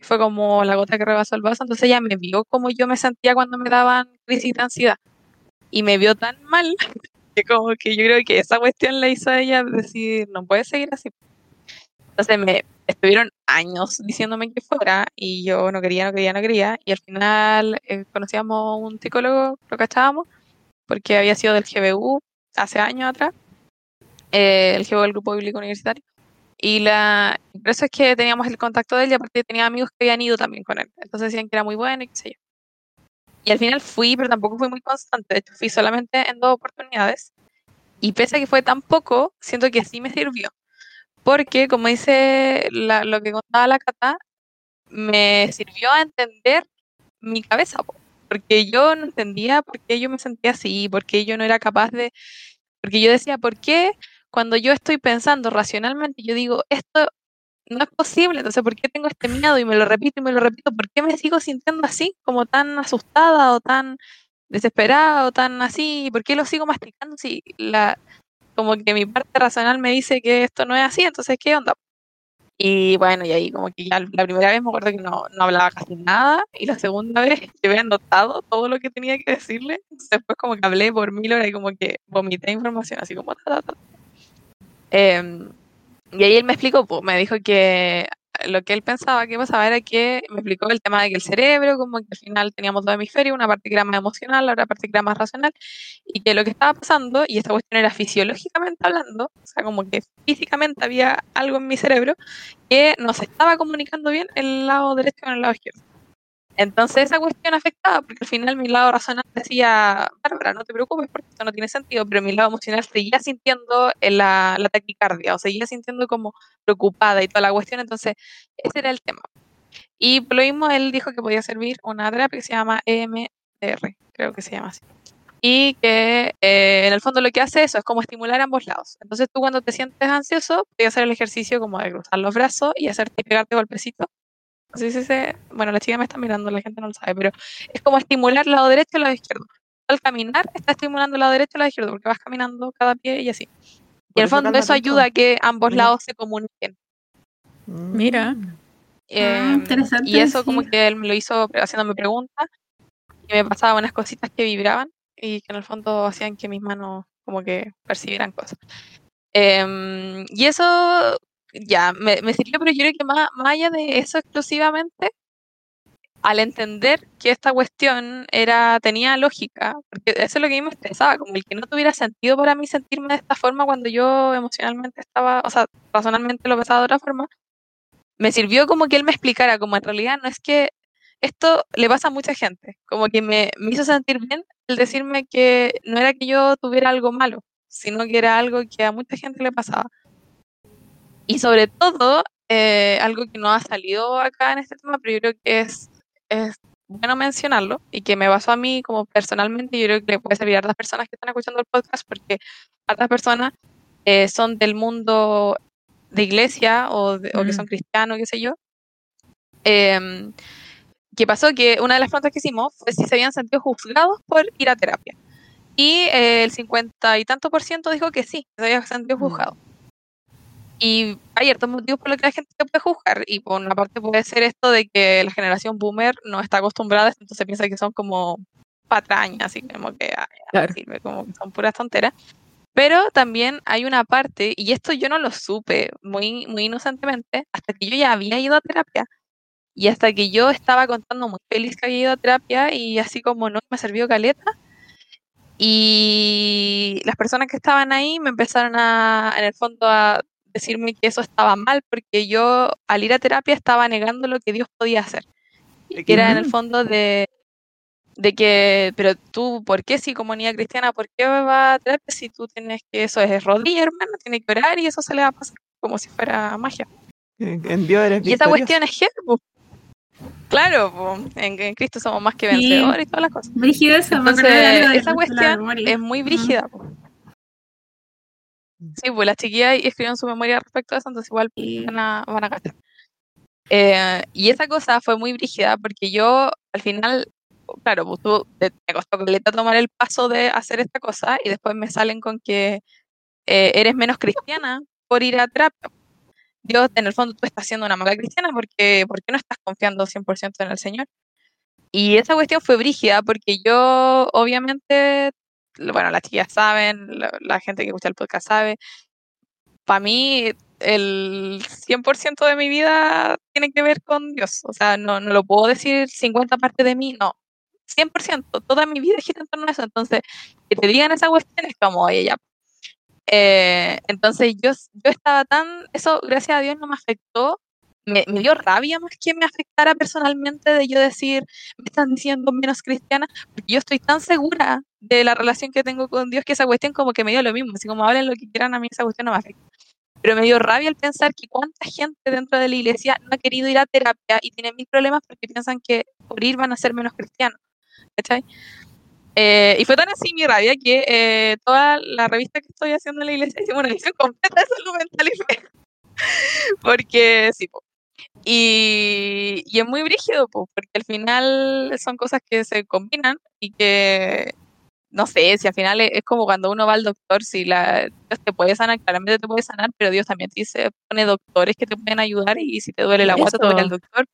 Fue como la gota que rebasó el vaso. Entonces ella me vio como yo me sentía cuando me daban crisis de ansiedad. Y me vio tan mal que como que yo creo que esa cuestión la hizo ella decir, no puede seguir así. Entonces me estuvieron años diciéndome que fuera y yo no quería, no quería, no quería. Y al final eh, conocíamos un psicólogo, lo cachábamos, porque había sido del GBU hace años atrás, eh, el GBU del Grupo Bíblico Universitario. Y la, por es que teníamos el contacto de él y aparte tenía amigos que habían ido también con él. Entonces decían que era muy bueno y qué sé yo. Y al final fui, pero tampoco fui muy constante. De hecho, fui solamente en dos oportunidades. Y pese a que fue tan poco, siento que sí me sirvió. Porque, como dice lo que contaba la Cata, me sirvió a entender mi cabeza. po. Porque yo no entendía por qué yo me sentía así, por qué yo no era capaz de... Porque yo decía, ¿por qué cuando yo estoy pensando racionalmente, yo digo, esto no es posible, entonces, ¿por qué tengo este miedo? Y me lo repito y me lo repito, ¿por qué me sigo sintiendo así, como tan asustada o tan desesperada o tan así? ¿Por qué lo sigo masticando si la, como que mi parte racional me dice que esto no es así? Entonces, ¿qué onda? Y bueno, y ahí como que la primera vez me acuerdo que no, no hablaba casi nada y la segunda vez yo había anotado todo lo que tenía que decirle. Después como que hablé por mil horas y como que vomité información así como... Ta, ta, ta. Em, y ahí él me explicó, pues, me dijo que lo que él pensaba que pasaba era que me explicó el tema de que el cerebro, como que al final teníamos dos hemisferios, una parte que era más emocional, la otra parte que era más racional, y que lo que estaba pasando, y esta cuestión era fisiológicamente hablando, o sea, como que físicamente había algo en mi cerebro que no se estaba comunicando bien el lado derecho con el lado izquierdo. Entonces esa cuestión afectaba, porque al final mi lado racional decía, Bárbara, no te preocupes porque esto no tiene sentido, pero mi lado emocional seguía sintiendo la, la taquicardia, o seguía sintiendo como preocupada y toda la cuestión, entonces ese era el tema. Y por lo mismo él dijo que podía servir una terapia que se llama EMDR, creo que se llama así. Y que eh, en el fondo lo que hace eso es como estimular ambos lados. Entonces tú cuando te sientes ansioso, puedes hacer el ejercicio como de cruzar los brazos y hacerte pegarte golpecitos Sí, sí. Bueno, la chica me está mirando, la gente no lo sabe, pero es como estimular el lado derecho y el lado izquierdo. Al caminar, está estimulando el lado derecho y el lado izquierdo, porque vas caminando cada pie y así. Y en el fondo eso ayuda a que ambos lados se comuniquen. Mira. Eh, Ah, interesante, y eso sí. como que él me lo hizo haciéndome preguntas y me pasaba unas cositas que vibraban y que en el fondo hacían que mis manos como que percibieran cosas. Em, y eso ya me, me sirvió, pero yo creo que más, más allá de eso exclusivamente, al entender que esta cuestión era tenía lógica, porque eso es lo que a mí me estresaba, como el que no tuviera sentido para mí sentirme de esta forma cuando yo emocionalmente estaba, o sea, razonalmente lo pensaba de otra forma, me sirvió como que él me explicara, como en realidad no es que esto le pasa a mucha gente, como que me, me hizo sentir bien el decirme que no era que yo tuviera algo malo, sino que era algo que a mucha gente le pasaba. Y sobre todo, eh, algo que no ha salido acá en este tema, pero yo creo que es, es bueno mencionarlo y que me pasó a mí como personalmente, yo creo que le puede servir a otras personas que están escuchando el podcast, porque otras personas eh, son del mundo de iglesia o, de- o que Mm. son cristianos, qué sé yo. Que pasó que una de las preguntas que hicimos fue si se habían sentido juzgados por ir a terapia. Y eh, el cincuenta y tanto por ciento dijo que sí, se había sentido Mm. Y hay ciertos motivos por los que la gente te puede juzgar. Y por una parte puede ser esto de que la generación boomer no está acostumbrada, entonces piensa que son como patrañas, así como que ah, ya, Claro. sirve, como que son puras tonteras. Pero también hay una parte, y esto yo no lo supe muy, muy inocentemente, hasta que yo ya había ido a terapia. Y hasta que yo estaba contando muy feliz que había ido a terapia y así como no me sirvió caleta. Y las personas que estaban ahí me empezaron a, en el fondo, a decirme que eso estaba mal porque yo al ir a terapia estaba negando lo que Dios podía hacer. ¿De Que era en el fondo de, de que, pero tú, ¿por qué si como niña cristiana, por qué va a terapia si tú tienes que, eso es rodilla, hermano, tiene que orar y eso se le va a pasar como si fuera magia? En en Dios eres Y esa cuestión es. Claro, po, en, en Cristo somos más que Sí. vencedores y todas las cosas. Entonces, de esa cuestión es muy brígida. Sí, pues las chiquillas escribieron su memoria respecto a eso, entonces igual van a, van a gastar. Eh, y esa cosa fue muy brígida porque yo al final, claro, pues tú, te, me costó caleta tomar el paso de hacer esta cosa y después me salen con que eh, eres menos cristiana por ir a terapia. Dios, en el fondo, tú estás siendo una mala cristiana porque ¿por qué no estás confiando 100% en el Señor? Y esa cuestión fue brígida porque yo, obviamente, bueno, las chicas saben, la, la gente que escucha el podcast sabe, para mí el 100% de mi vida tiene que ver con Dios. O sea, no, no lo puedo decir 50 partes de mí, no. 100%, toda mi vida gira en torno a eso. Entonces, que te digan esa cuestión es como, oye, ya. Eh, entonces, yo, yo estaba tan, eso gracias a Dios no me afectó. Me, dio rabia más que me afectara personalmente de yo decir, me están diciendo menos cristiana, porque yo estoy tan segura de la relación que tengo con Dios que esa cuestión como que me dio lo mismo, así como hablen lo que quieran, a mí esa cuestión no me afecta. Pero me dio rabia el pensar que cuánta gente dentro de la iglesia no ha querido ir a terapia y tiene mil problemas porque piensan que por ir van a ser menos cristianos. ¿Cachai? Eh, y fue tan así mi rabia que eh, toda la revista que estoy haciendo en la iglesia hicimos una edición completa de salud mental y fe. porque sí, po. Y, y es muy brígido, po, porque al final son cosas que se combinan y que, no sé, si al final es, es como cuando uno va al doctor, si la, Dios te puede sanar, claramente te puede sanar, pero Dios también te dice, pone doctores que te pueden ayudar y, si te duele la guata, te duele al doctor.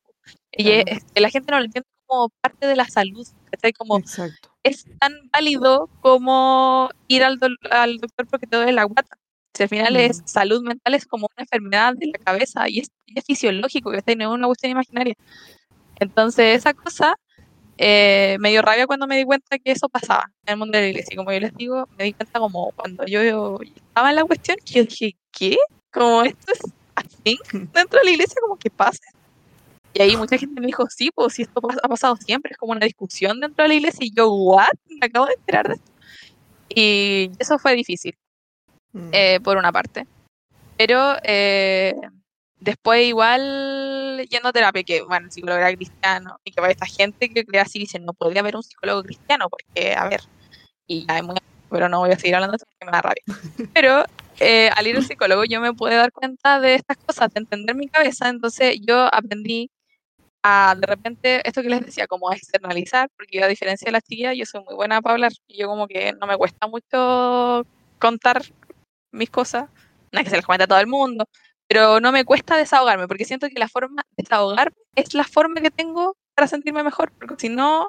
Y Claro. es- es que la gente no lo entiende como parte de la salud, ¿cachai? Como Exacto. es tan válido como ir al, dol- al doctor porque te duele la guata. Si al final es Mm. salud mental, es como una enfermedad de la cabeza y es, es fisiológico, que no es una cuestión imaginaria. Entonces, esa cosa eh, me dio rabia cuando me di cuenta que eso pasaba en el mundo de la iglesia. Y como yo les digo, me di cuenta como cuando yo, yo estaba en la cuestión, que yo dije, ¿qué? Como esto es así dentro de la iglesia, como que pasa. Y ahí mucha gente me dijo, sí, pues si esto ha pasado siempre, es como una discusión dentro de la iglesia. Y yo, ¿what? Me acabo de enterar de esto. Y eso fue difícil, Mm. eh, por una parte. Pero eh, después igual yendo a terapia, que bueno, el psicólogo era cristiano, y que para esta gente que cree así dicen, no podría haber un psicólogo cristiano, porque, a ver, y ya es muy... Pero no voy a seguir hablando porque me da rabia. Pero eh, al ir al psicólogo yo me pude dar cuenta de estas cosas, de entender mi cabeza, entonces yo aprendí a de repente, esto que les decía, como a externalizar, porque yo a diferencia de las chicas, yo soy muy buena para hablar, y yo como que no me cuesta mucho contar mis cosas, no es que se las cuente a todo el mundo, pero no me cuesta desahogarme, porque siento que la forma de desahogarme es la forma que tengo para sentirme mejor, porque si no,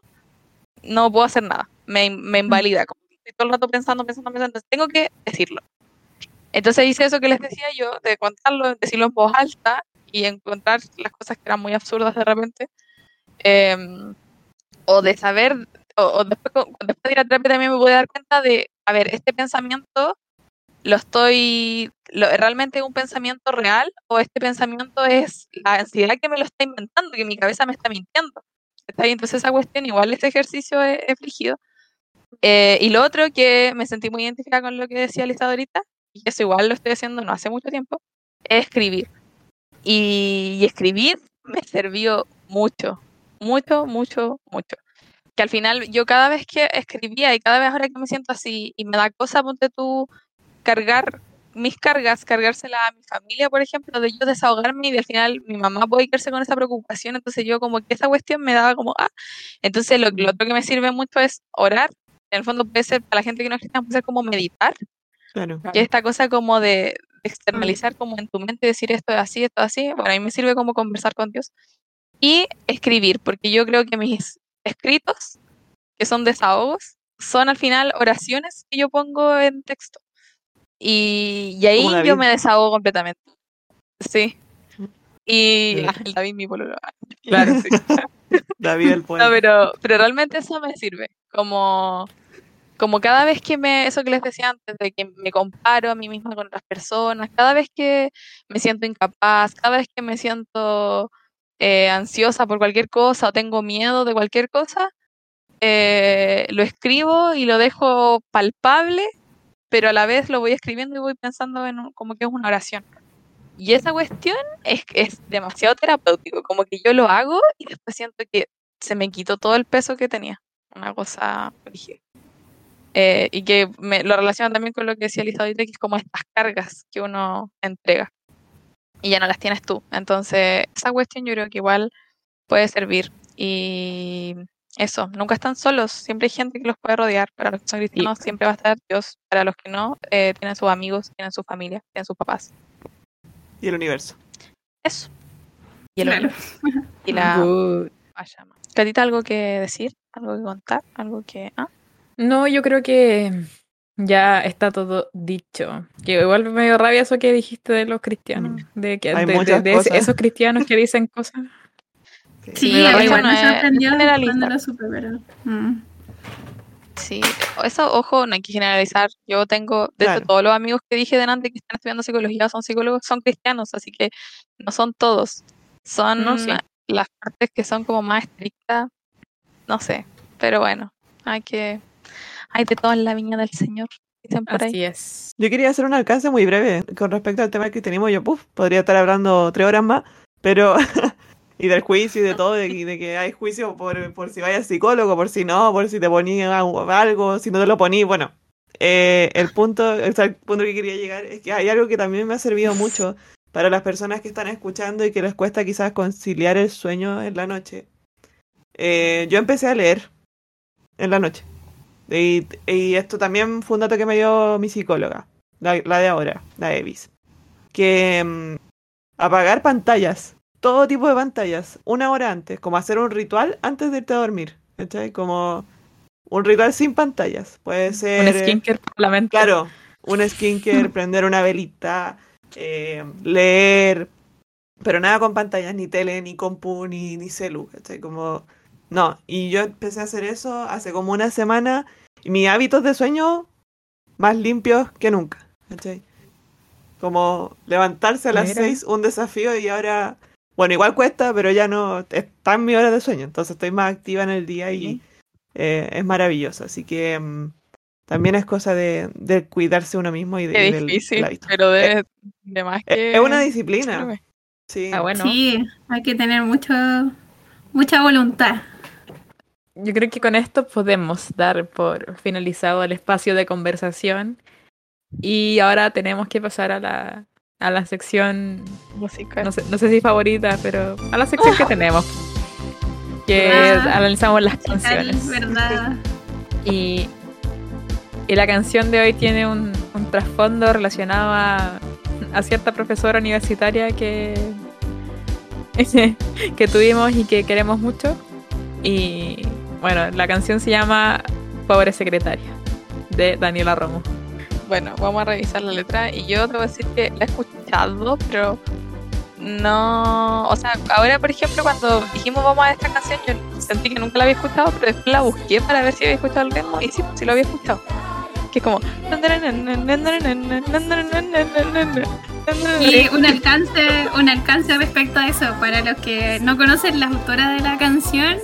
no puedo hacer nada, me, me invalida, como que estoy todo el rato pensando, pensando, pensando, entonces tengo que decirlo. Entonces hice eso que les decía yo, de contarlo, decirlo en voz alta y encontrar las cosas que eran muy absurdas de repente, em, o de saber, o, o después, después de ir a terapia también me pude dar cuenta de, a ver, este pensamiento lo estoy, ¿realmente un pensamiento real o este pensamiento es la ansiedad que me lo está inventando, que mi cabeza me está mintiendo? ¿Está? Entonces esa cuestión, igual este ejercicio es, es. Eh, y lo otro que me sentí muy identificada con lo que decía Lisa ahorita, y eso igual lo estoy haciendo no hace mucho tiempo, es escribir. Y, y escribir me sirvió mucho, mucho, mucho, mucho. Que al final yo cada vez que escribía y cada vez ahora que me siento así y me da cosa, ponte tú, cargar mis cargas, cargárselas a mi familia, por ejemplo, de yo desahogarme y de al final mi mamá puede quedarse con esa preocupación, entonces yo como que esa cuestión me daba como, ah, entonces lo, lo otro que me sirve mucho es orar, en el fondo puede ser, para la gente que no es cristiana, puede ser como meditar, Claro. que es esta cosa como de, de externalizar como en tu mente, decir esto es así, esto es así, bueno, a mí me sirve como conversar con Dios. Y escribir, porque yo creo que mis escritos, que son desahogos, son al final oraciones que yo pongo en texto. Y, y ahí yo me desahogo completamente. Sí. Y Sí. David, mi pololo. Claro. Sí. David el No, poeta. pero, pero realmente eso me sirve. Como, como cada vez que me, eso que les decía antes, de que me comparo a mí misma con otras personas, cada vez que me siento incapaz, cada vez que me siento eh, ansiosa por cualquier cosa o tengo miedo de cualquier cosa, eh, lo escribo y lo dejo palpable, pero a la vez lo voy escribiendo y voy pensando en un- como que es una oración. Y esa cuestión es, es demasiado terapéutico, como que yo lo hago y después siento que se me quitó todo el peso que tenía. Una cosa brígida. Eh, y que me, lo relaciona también con lo que decía Lisa ahorita, que es como estas cargas que uno entrega y ya no las tienes tú. Entonces, esa cuestión yo creo que igual puede servir. Y eso, nunca están solos, siempre hay gente que los puede rodear. Para los que son cristianos siempre va a estar Dios. Para los que no, eh, tienen sus amigos, tienen su familia, tienen sus papás. Y el universo. Eso. Y, el Claro. universo. y la Good. Catita, ¿algo que decir? ¿Algo que contar? ¿Algo que...? ¿Ah? No, yo creo que ya está todo dicho. Que igual me dio rabia eso que dijiste de los cristianos. De que Hay de, esos cristianos que dicen cosas. Sí, Pero a mí eso igual no me es- sorprendió es generalizar. cuando lo supe, pero... mm. Sí, eso, ojo, no hay que generalizar. Yo tengo, de hecho, todos los amigos que dije delante que están estudiando psicología son psicólogos, son cristianos, así que no son todos. Son No, sí. las partes que son como más estrictas, no sé, pero bueno, hay que, hay de todo en la viña del Señor, dicen por ahí. Así es. Yo quería hacer un alcance muy breve con respecto al tema que tenemos. Yo, puf, podría estar hablando tres horas más, pero y del juicio y de todo, de, que- hay juicio por, si vayas psicólogo, por si no, por si te ponías algo, si no te lo ponías, bueno. eh, el punto, el punto que quería llegar es que hay algo que también me ha servido mucho para las personas que están escuchando y que les cuesta quizás conciliar el sueño en la noche. Eh, yo empecé a leer en la noche. Y, esto también fue un dato que me dio mi psicóloga, la, la de ahora, la Evis. Que mm, apagar pantallas, todo tipo de pantallas, una hora antes, como hacer un ritual antes de irte a dormir. ¿cachai? Como un ritual sin pantallas. Puede ser. Un eh, skincare mente. Claro, un skincare, prender una velita, eh, leer, pero nada con pantallas, ni tele, ni compu, ni, ni celu, ¿cachai? Como, no, y yo empecé a hacer eso hace como una semana y mis hábitos de sueño más limpios que nunca, ¿cachai? Como levantarse a las seis, un desafío y ahora, bueno, igual cuesta, pero ya no, está en mi hora de sueño, entonces estoy más activa en el día y eh, es maravilloso, así que... mm, también es cosa de, de cuidarse uno mismo y, de, del, difícil, del pero de, de más Es- que... es una disciplina. Sí. Ah, bueno. Sí, hay que tener mucho, mucha voluntad. Yo creo que con esto podemos dar por finalizado el espacio de conversación. Y ahora tenemos que pasar a la, a la sección, Música. no sé, no sé si favorita, pero a la sección que tenemos. Que Ah, analizamos las canciones. ¿verdad? Y, y la canción de hoy tiene un, un trasfondo relacionado a, a cierta profesora universitaria que, que tuvimos y que queremos mucho. Y bueno, la canción se llama Pobre Secretaria, de Daniela Romo. Bueno, vamos a revisar la letra y yo a decir que la he escuchado, pero no... O sea, ahora, por ejemplo, cuando dijimos vamos a esta canción, yo sentí que nunca la había escuchado, pero después la busqué para ver si había escuchado el ritmo y sí, sí lo había escuchado. Que es como... Y un alcance, un alcance respecto a eso, para los que no conocen, la autora de la canción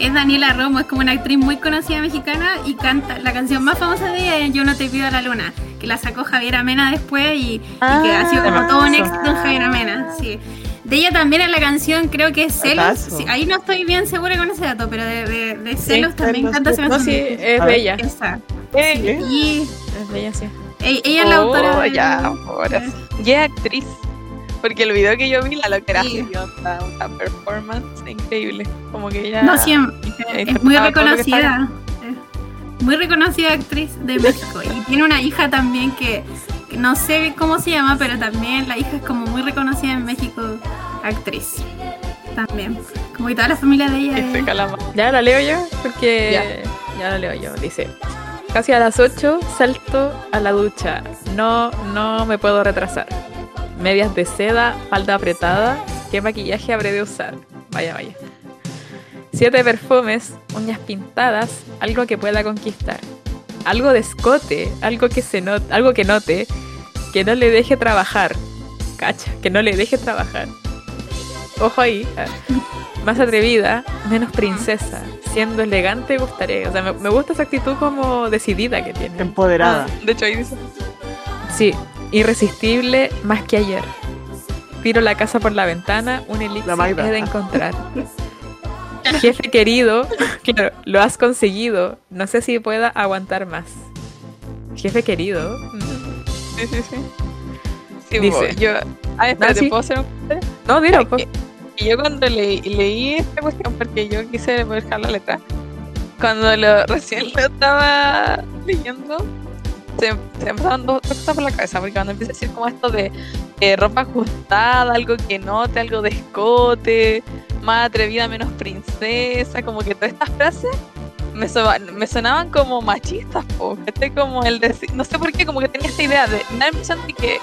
es Daniela Romo, es como una actriz muy conocida mexicana y canta la canción más famosa de ella es Yo no te pido a la luna, que la sacó Javier Amena después y, y que ha sido como todo un éxito en Javier Amena, sí. De ella también en la canción creo que es Celos, sí, ahí no estoy bien segura con ese dato, pero de, de- de Celos también canta esa No, sí, es bella. Esa. Es bella, sí. ella es la autora Oh, de- ya, ahora sí. Y es actriz. Porque el video que yo vi, la loca era Sí. una, una performance increíble. Como que ella. No, em- eh, es muy reconocida. Muy reconocida actriz de México. Y tiene una hija también que, que no sé cómo se llama, pero también la hija es como muy reconocida en México, actriz. También. Como que toda la familia de ella se es-. Ya la leo yo, porque ya, la leo yo. Dice, casi a las 8 salto a la ducha. No, no me puedo retrasar. Medias de seda, falda apretada. ¿Qué maquillaje habré de usar? Vaya, vaya. Siete perfumes, uñas pintadas, algo que pueda conquistar. Algo de escote, algo que se note, algo que note, que no le deje trabajar. Cacha, que no le deje trabajar. Ojo ahí. ah. Más atrevida, menos princesa. Siendo elegante gustaré. O sea, me, me gusta esa actitud como decidida que tiene. Empoderada. Ah, de hecho, ahí dice. Sí, irresistible más que ayer. Tiro la casa por la ventana, un elixir he de encontrar. Jefe querido, claro, lo has conseguido. No sé si pueda aguantar más. Jefe querido. Sí, sí, sí. Sí, Dice. yo. Ah. ¿puedo hacer un? No, dilo, pues. yo cuando leí, leí esta cuestión, porque yo quise buscar la letra, cuando lo, recién lo estaba leyendo, se, se pasaban dos, cosas por la cabeza, porque cuando empieza a decir como esto de eh, ropa ajustada, algo que note, algo de escote, más atrevida, menos princesa, como que todas estas frases me, so- me sonaban como machistas, po, ¿cachai? como el decir, no sé por qué, como que tenía esta idea de, me da la impresión de que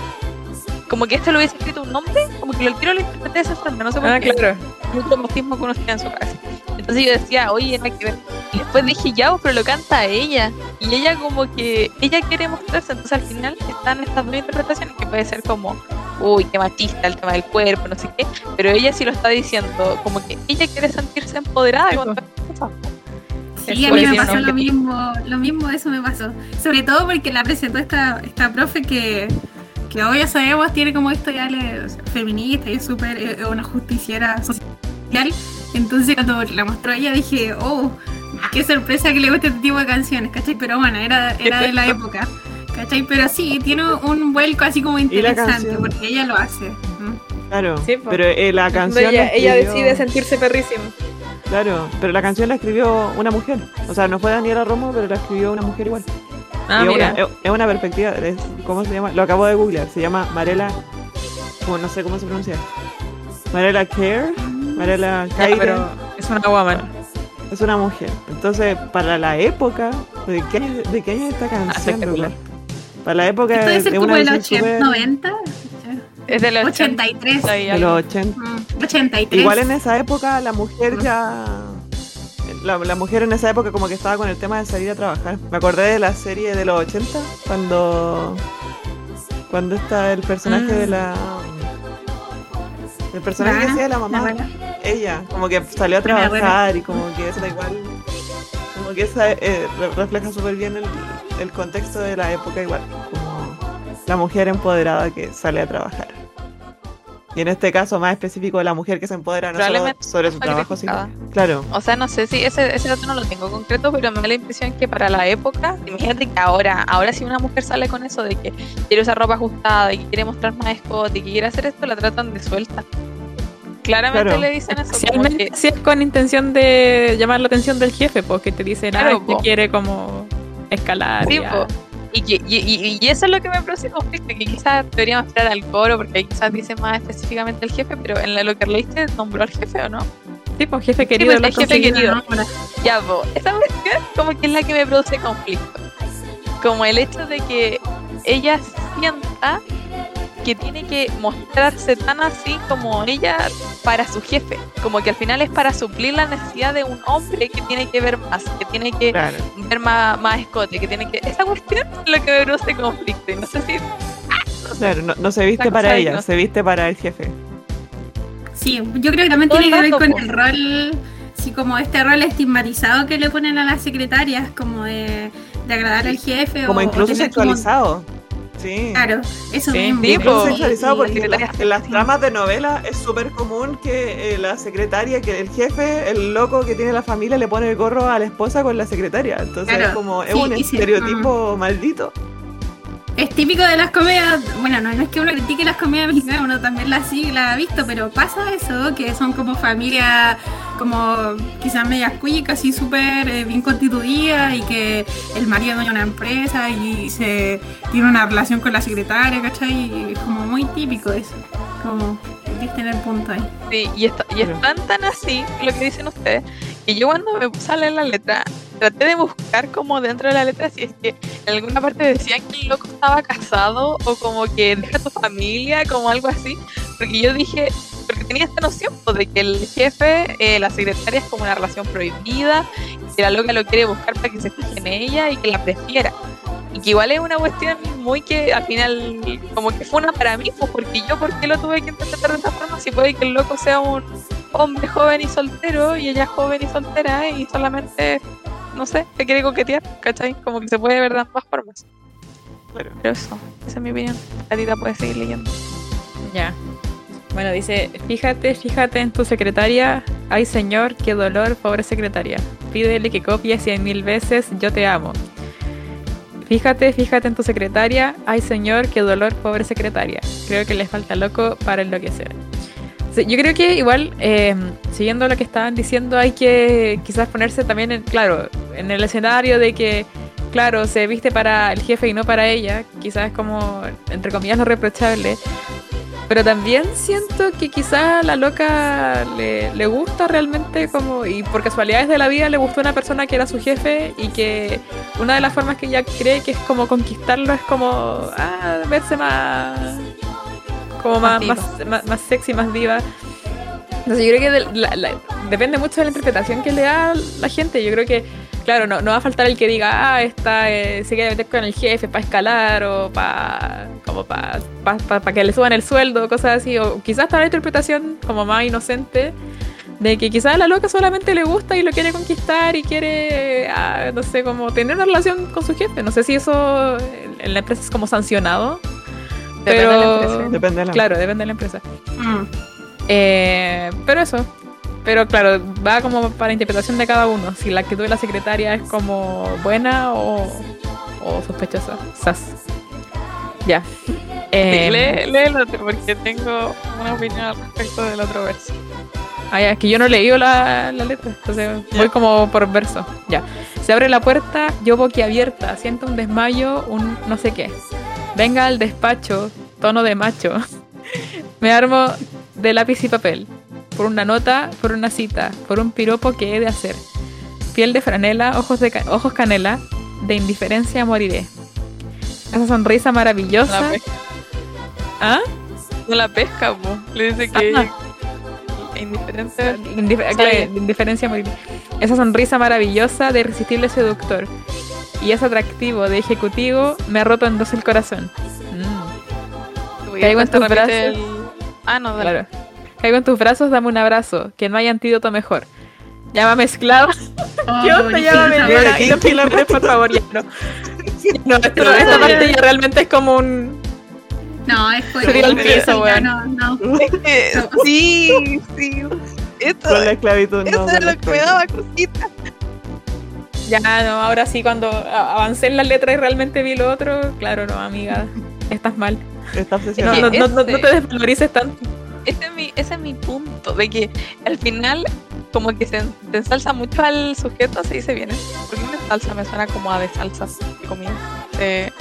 como que esto lo hubiese escrito un hombre, como que lo tiro lo interpreté de esa forma, no sé por Ah, qué claro. Mucho tiene en su cabeza. Entonces yo decía, oye, nada que ver. Y después dije, ya, pero lo canta ella. Y ella como que, ella quiere mostrarse. Entonces al final están estas dos interpretaciones que puede ser como, uy, qué machista el tema del cuerpo, no sé qué. Pero ella sí lo está diciendo, como que ella quiere sentirse empoderada con todas. Sí, a mí me pasó lo mismo, lo mismo eso me pasó. Sobre todo porque la presentó esta, esta profe que, que hoy ya sabemos tiene como historiales feministas y es súper eh, una justiciera social. Entonces cuando la mostró ella dije, oh, qué sorpresa que le guste este tipo de canciones, ¿cachai? Pero bueno, era, era de la época, ¿cachai? Pero sí, tiene un vuelco así como interesante, porque ella lo hace. ¿no? Claro, Sí, pero eh, la canción. ella, la ella decide sentirse perrísimo. Claro, pero la canción la escribió una mujer. O sea, no fue Daniela Romo, pero la escribió una mujer igual. Ah, Y mira. una- es, una perspectiva. es- ¿Cómo se llama? Lo acabo de googlear. Se llama Marela. Como no sé cómo se pronuncia. Marela Care. Marela pero es una woman. Es una mujer. Entonces, para la época. ¿De qué de qué año es esta canción? Para la época Esto debe es ser como de los canción 80, súper- 90, Es de los 83. 80 y de algo. los 80. mm, 83. Igual en esa época la mujer ya... La, la mujer en esa época como que estaba con el tema de salir a trabajar. Me acordé de la serie de los 80 cuando... Cuando está el personaje Mm. de la... El personaje que hacía la la mamá. Ella, como que salió a trabajar y como que eso da igual... Como que esa eh, re- refleja súper bien el, el contexto de la época igual. Como la mujer empoderada que sale a trabajar. Y en este caso más específico la mujer que se empodera no solo sobre su trabajo, sino claro, O sea, no sé si ese, ese dato no lo tengo concreto, pero me da la impresión que para la época, imagínate que ahora, ahora si una mujer sale con eso de que quiere usar ropa ajustada, y que quiere mostrar más escote, y que quiere hacer esto, la tratan de suelta. Claramente Claro. le dicen eso, que, si es con intención de llamar la atención del jefe, porque te dicen, Claro, ah, que po. quiere como escalar. Sí, y, y, que- y, y- y eso es lo que me produce conflicto, que quizás debería mostrar al coro, porque ahí quizás dice más específicamente el jefe, pero en la- lo que leíste nombró al jefe o no. tipo, jefe querido. pues, el jefe querido. ¿no? Ya, po, esa cuestión como que es la que me produce conflicto. Como el hecho de que ella sienta que tiene que mostrarse tan así como ella para su jefe. Como que al final es para suplir la necesidad de un hombre que tiene que ver más, que tiene que claro. ver más, más escote, que tiene que... Esa cuestión es lo que me produce conflicto. Y no sé si... Claro, no, no se viste para ella, no- se viste para el jefe. Sí, yo creo que también Todo tiene que ver con el rol, sí, como este rol estigmatizado que le ponen a las secretarias, como de, de agradar al jefe. Como o, incluso o tener como- sexualizado. Sí. Claro, eso Sí, mismo. sí, po. sexualizado porque en las, en las tramas de novela es súper común que eh, la secretaria, que el jefe, el loco que tiene la familia le pone el gorro a la esposa con la secretaria. Entonces Claro, es como, es sí, un sí, estereotipo maldito. Es típico de las comedias, bueno, no, es que uno critique las comedias mexicanas, uno también las sí la ha visto, pero pasa eso, que son como familias como quizás medias cuicas y súper eh, bien constituidas y que el marido dueña una empresa y se tiene una relación con la secretaria, ¿cachai? Y es como muy típico eso, como viste en el punto ahí. Sí, y, está- y es tan tan así lo que dicen ustedes, que yo cuando me sale la letra, traté de buscar como dentro de la letra si es que en alguna parte decían que el loco estaba casado o como que deja tu familia, como algo así, porque yo dije, porque tenía esta noción pues, de que el jefe, eh, la secretaria es como una relación prohibida, y que la loca lo quiere buscar para que se fije en ella y que la prefiera. Y que igual es una cuestión muy que al final como que fue una para mí, pues porque yo por qué lo tuve que interpretar de esa forma si puede que el loco sea un hombre joven y soltero y ella es joven y soltera y solamente, no sé, te quiere coquetear, ¿cachai? Como que se puede ver de ambas formas. Claro. Pero eso, esa es mi opinión. Adita puede seguir leyendo. Ya. Bueno, dice, fíjate, fíjate en tu secretaria. Ay, señor, qué dolor, pobre secretaria. Pídele que copie cien mil veces, yo te amo. Fíjate, fíjate en tu secretaria. Ay, señor, qué dolor, pobre secretaria. Creo que le falta loco para enloquecer. Sí, Yo creo que igual, eh, siguiendo lo que estaban diciendo, hay que quizás ponerse también, en, claro, en el escenario de que, claro, se viste para el jefe y no para ella. Quizás como, entre comillas, lo reprochable. Pero también siento que quizá a la loca le, le gusta realmente como, y por casualidades de la vida le gustó una persona que era su jefe y que una de las formas que ella cree que es como conquistarlo es como, ah, verse más, como más, Más más, sexy, más diva. Entonces yo creo que de la- la- depende mucho de la interpretación que le da la gente. Yo creo que, claro, no, no va a faltar el que diga, ah, esta eh, se quiere meter con el jefe para escalar o para como para que le suban el sueldo, cosas así. O quizás está la interpretación como más inocente de que quizás a la loca solamente le gusta y lo quiere conquistar y quiere, ah, no sé, como tener una relación con su jefe. No sé si eso en la empresa es como sancionado. Depende de la empresa. Depende de la claro, depende de la empresa. Mm. Eh, pero eso. Pero claro, va como para interpretación de cada uno. Si la actitud de la secretaria es como buena o, o sospechosa. Sas. Ya. Eh, lee, lee el otro porque tengo una opinión al respecto del otro verso. Ah, ya, es que yo no he leído la, la letra, entonces voy como por verso. Ya. Se abre la puerta, yo boquiabierta, siento un desmayo, un no sé qué. Venga al despacho, tono de macho. Me armo de lápiz y papel. Por una nota, por una cita, por un piropo que he de hacer. Piel de franela, ojos, de ca- ojos canela, de indiferencia moriré. Esa sonrisa maravillosa. la pesca, ¿Ah? no la pesca po. Le dice que Ajá. indiferente. Indif- claro, indiferencia moriré. Esa sonrisa maravillosa de irresistible seductor. Y ese atractivo de ejecutivo me ha roto en dos el corazón. Mm. Caigo en tus brazos. el- Ah, no, dale. Claro. Caigo en tus brazos, dame un abrazo, que no hay antídoto mejor. Llámame esclava. Oh, ¿Qué onda? Llámame pobrecita. nena. Y los pilares, por favor, ya no. No, esto- esta parte ya realmente es como un. No, es por Sería el piso, weón. no, no. Es que sí, sí. Esto, Con la esclavitud, no. eso es la lo que me daba cosita. Ya, no, ahora sí, cuando avancé en la letra y realmente vi lo otro, claro, no, amiga, estás mal. Está No, obsesionado. no, no, no, no te desvalorices tanto. Ese es, mi, ese es mi punto, de que al final como que se, se ensalza mucho al sujeto, se dice bien. ¿eh? ¿Por qué me ensalza? Me suena como a de salsas de comida. Se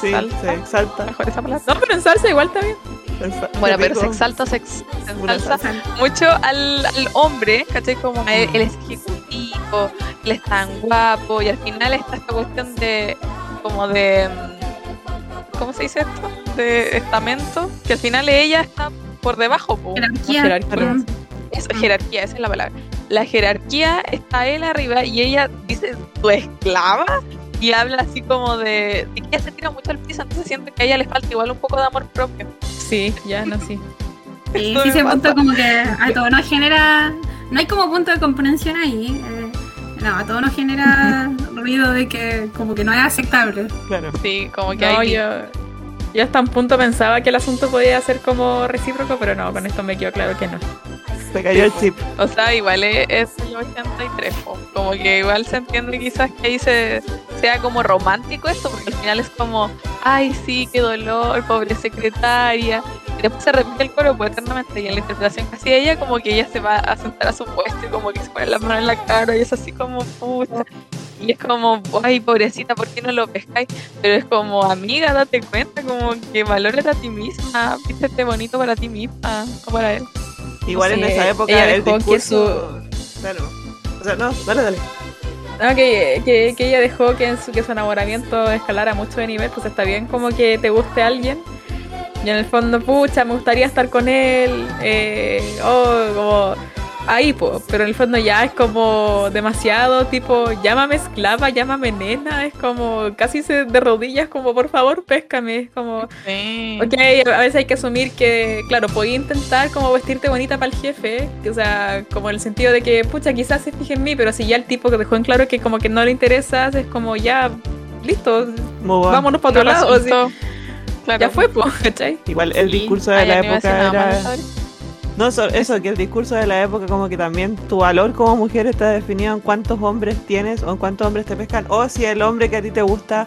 Sí, exalta, se exalta. mejor esa palabra. No, pero en salsa igual está bien. Ensa- Bueno, pero se exalta, se, ex- se Una ensalza mucho al, al hombre, ¿cachai? Como a él, él es ejecutivo, él es tan guapo, y al final está esta cuestión de, como de, mm, ¿cómo se dice esto? De estamento, que al final ella está por debajo, po. Jerarquía. jerarquía. Mm. Eso, jerarquía, esa es la palabra. La jerarquía está él arriba y ella dice tu esclava y habla así como de, de que ella se tira mucho al piso, entonces siento que a ella le falta igual un poco de amor propio. Sí, ya, no, sí. Sí, sí, ese pasa. punto como que a todo nos genera. No hay como punto de comprensión ahí. eh, no, a todo nos genera ruido de que como que no es aceptable. Claro. Sí, como que No, hay yo, yo hasta un punto pensaba que el asunto podía ser como recíproco, pero no, con esto me quedó claro que no. Se cayó el chip. O sea, igual es, es el 83, po. como que igual se entiende quizás que ahí se, sea como romántico esto, porque al final es como, ay, sí, qué dolor, pobre secretaria. Y después se repite el coro pues, eternamente, y en la interpretación casi de ella, como que ella se va a sentar a su puesto y como que se pone la mano en la cara y es así como, pucha. Y es como, ay, pobrecita, ¿por qué no lo pescáis? Pero es como, amiga, date cuenta, como que valórate a ti misma, vístete bonito para ti misma, o para él. Igual en Sí, esa época ella el que discurso... Claro. O sea, no, dale, dale. No, que, que, que ella dejó que, en su, que su enamoramiento escalara mucho de nivel, pues está bien como que te guste alguien. Y en el fondo, pucha, me gustaría estar con él. Eh, oh, como ahí, pues. Pero en el fondo ya es como demasiado, tipo, llámame esclava, llámame nena. Es como casi se de rodillas, como por favor, péscame. Es como, Sí. Ok, a veces hay que asumir que, claro, podía intentar como vestirte bonita para el jefe, que, o sea, como en el sentido de que, pucha, quizás se fije en mí, pero si ya el tipo que dejó en claro que como que no le interesas, es como ya, listo, vámonos para otro No lado. Claro. ya fue, pues, ¿cachai? Igual el Sí. discurso de la época era... No, so- eso, que el discurso de la época como que también tu valor como mujer está definido en cuántos hombres tienes o en cuántos hombres te pescan o si el hombre que a ti te gusta,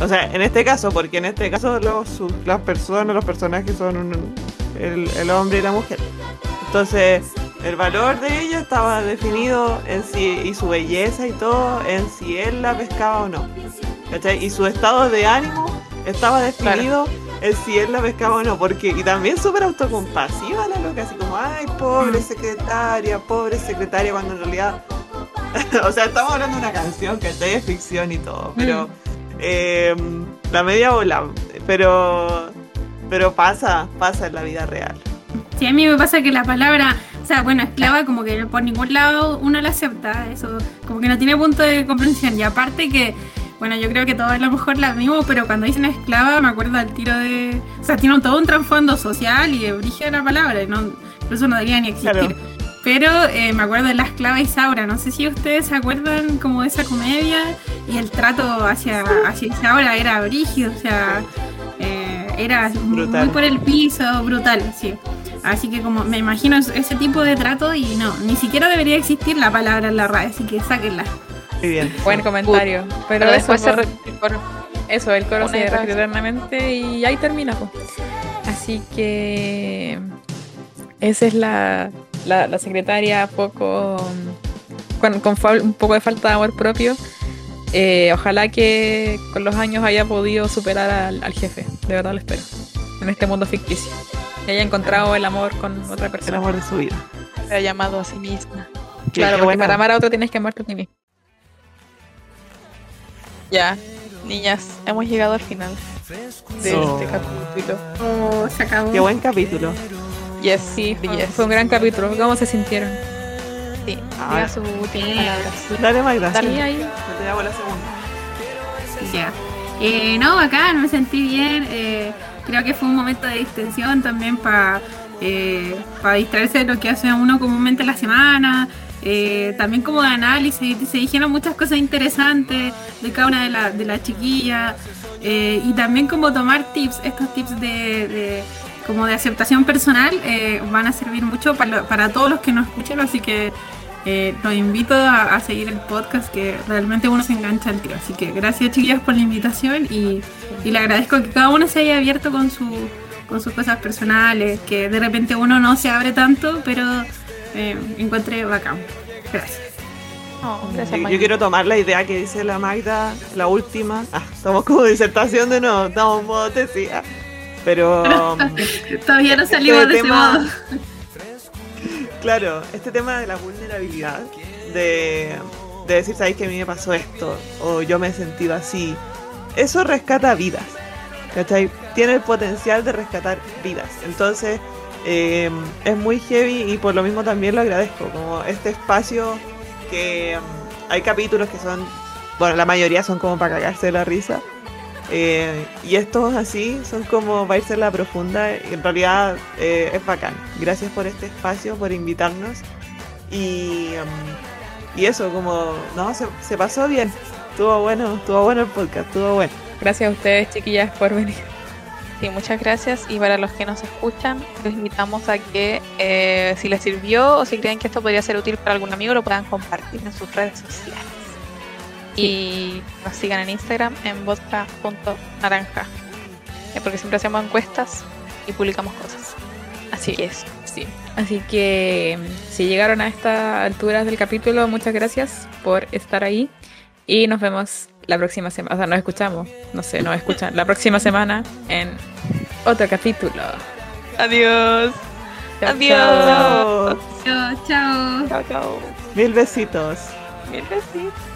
o sea, en este caso, porque en este caso los, las personas, los personajes son un- el, el hombre y la mujer. Entonces, el valor de ella estaba definido en si, y su belleza y todo, en si él la pescaba o no. ¿Cachai? Y su estado de ánimo estaba definido en si él la pescaba o no, porque, y también súper autocompasiva la loca, así como, ay, pobre secretaria, pobre secretaria, cuando en realidad, o sea, estamos hablando de una canción, que es ficción y todo, pero eh, la media bola, pero, pero pasa, pasa en la vida real. Sí, a mí me pasa que la palabra, o sea, bueno, esclava como que por ningún lado uno la acepta, eso como que no tiene punto de comprensión. Y aparte que, bueno, yo creo que todos a lo mejor la mismo, pero cuando dicen esclava me acuerdo al tiro de... O sea, tiene todo un trasfondo social y de origen la palabra, y no, incluso no debería ni existir. Claro. Pero eh, me acuerdo de La Esclava Isaura, no sé si ustedes se acuerdan como de esa comedia y el trato hacia, hacia Isaura era brígido, o sea, eh, era muy Brutal. por el piso, brutal, sí. Así que como me imagino es- ese tipo de trato y no, ni siquiera debería existir la palabra en la RAE, así que sáquenla. Muy bien. Buen comentario. Pero, Pero eso, después se el coro. eso, el coro se vez. eternamente y ahí termina. pues. Así que esa es la, la, la secretaria poco con, con un poco de falta de amor propio. Eh, ojalá que con los años haya podido superar al, al jefe. De verdad lo espero. En este mundo ficticio. Que haya encontrado el amor con otra El persona. amor de su vida. Se ha llamado a sí misma. Qué- Claro, qué porque buena. para amar a otro tienes que amarte a ti mismo. Ya, niñas, hemos llegado al final de Oh. este capítulo. Oh, se acabó. Qué buen capítulo. Yes, Sí, sí, fue, yes. fue un gran capítulo. ¿Cómo se sintieron? Sí, Ah, últimas bien. palabras. Dale, Magda. Sí, ahí. yo te hago la segunda. Ya. Eh, no, bacán, me sentí bien. eh, creo que fue un momento de distensión también para distraerse de lo que hace uno comúnmente en la semana. Eh, también como de análisis, se dijeron muchas cosas interesantes de cada una de, la- de las chiquillas. eh, y también como tomar tips, estos tips de, de- como de aceptación personal eh, van a servir mucho para, para todos los que nos escuchan, así que eh, los invito a, a seguir el podcast que realmente uno se engancha al tiro. Así que gracias chiquillas por la invitación y, y le agradezco que cada uno se haya abierto con, su, con sus cosas personales, que de repente uno no se abre tanto, pero eh, encontré bacán. Gracias. No, gracias, Yo, yo quiero tomar la idea que dice la Magda, la última. Ah, estamos como disertación de nuevo, estamos en modo tesis. ah. Pero, um, Todavía no salimos de ese tema- modo. claro, este tema de la vulnerabilidad, de, de decir, ¿sabéis que a mí me pasó esto? O yo me he sentido así. Eso rescata vidas. ¿Cachai? Tiene el potencial de rescatar vidas. Entonces, eh, es muy heavy y por lo mismo también lo agradezco. Como este espacio que um, hay capítulos que son, bueno, la mayoría son como para cagarse de la risa. eh, y estos así son como irse a la profunda. Y en realidad eh, es bacán. Gracias por este espacio, por invitarnos. Y, um, y eso, como, no, se, se pasó bien. Estuvo bueno, estuvo bueno el podcast, estuvo bueno. Gracias a ustedes, chiquillas, por venir. Sí, muchas gracias. Y para los que nos escuchan, los invitamos a que eh, si les sirvió o si creen que esto podría ser útil para algún amigo, lo puedan compartir en sus redes sociales. Y nos sigan en Instagram en vodka.naranja. eh, porque siempre hacemos encuestas y publicamos cosas. Así que eso. Sí. Así que si llegaron a estas alturas del capítulo, muchas gracias por estar ahí. Y nos vemos la próxima semana. O sea, nos escuchamos. No sé, nos escuchan la próxima semana en otro capítulo. Adiós. Chao, Adiós. chao. Chao. Chao, chao. Chao, chao. Mil besitos. Mil besitos.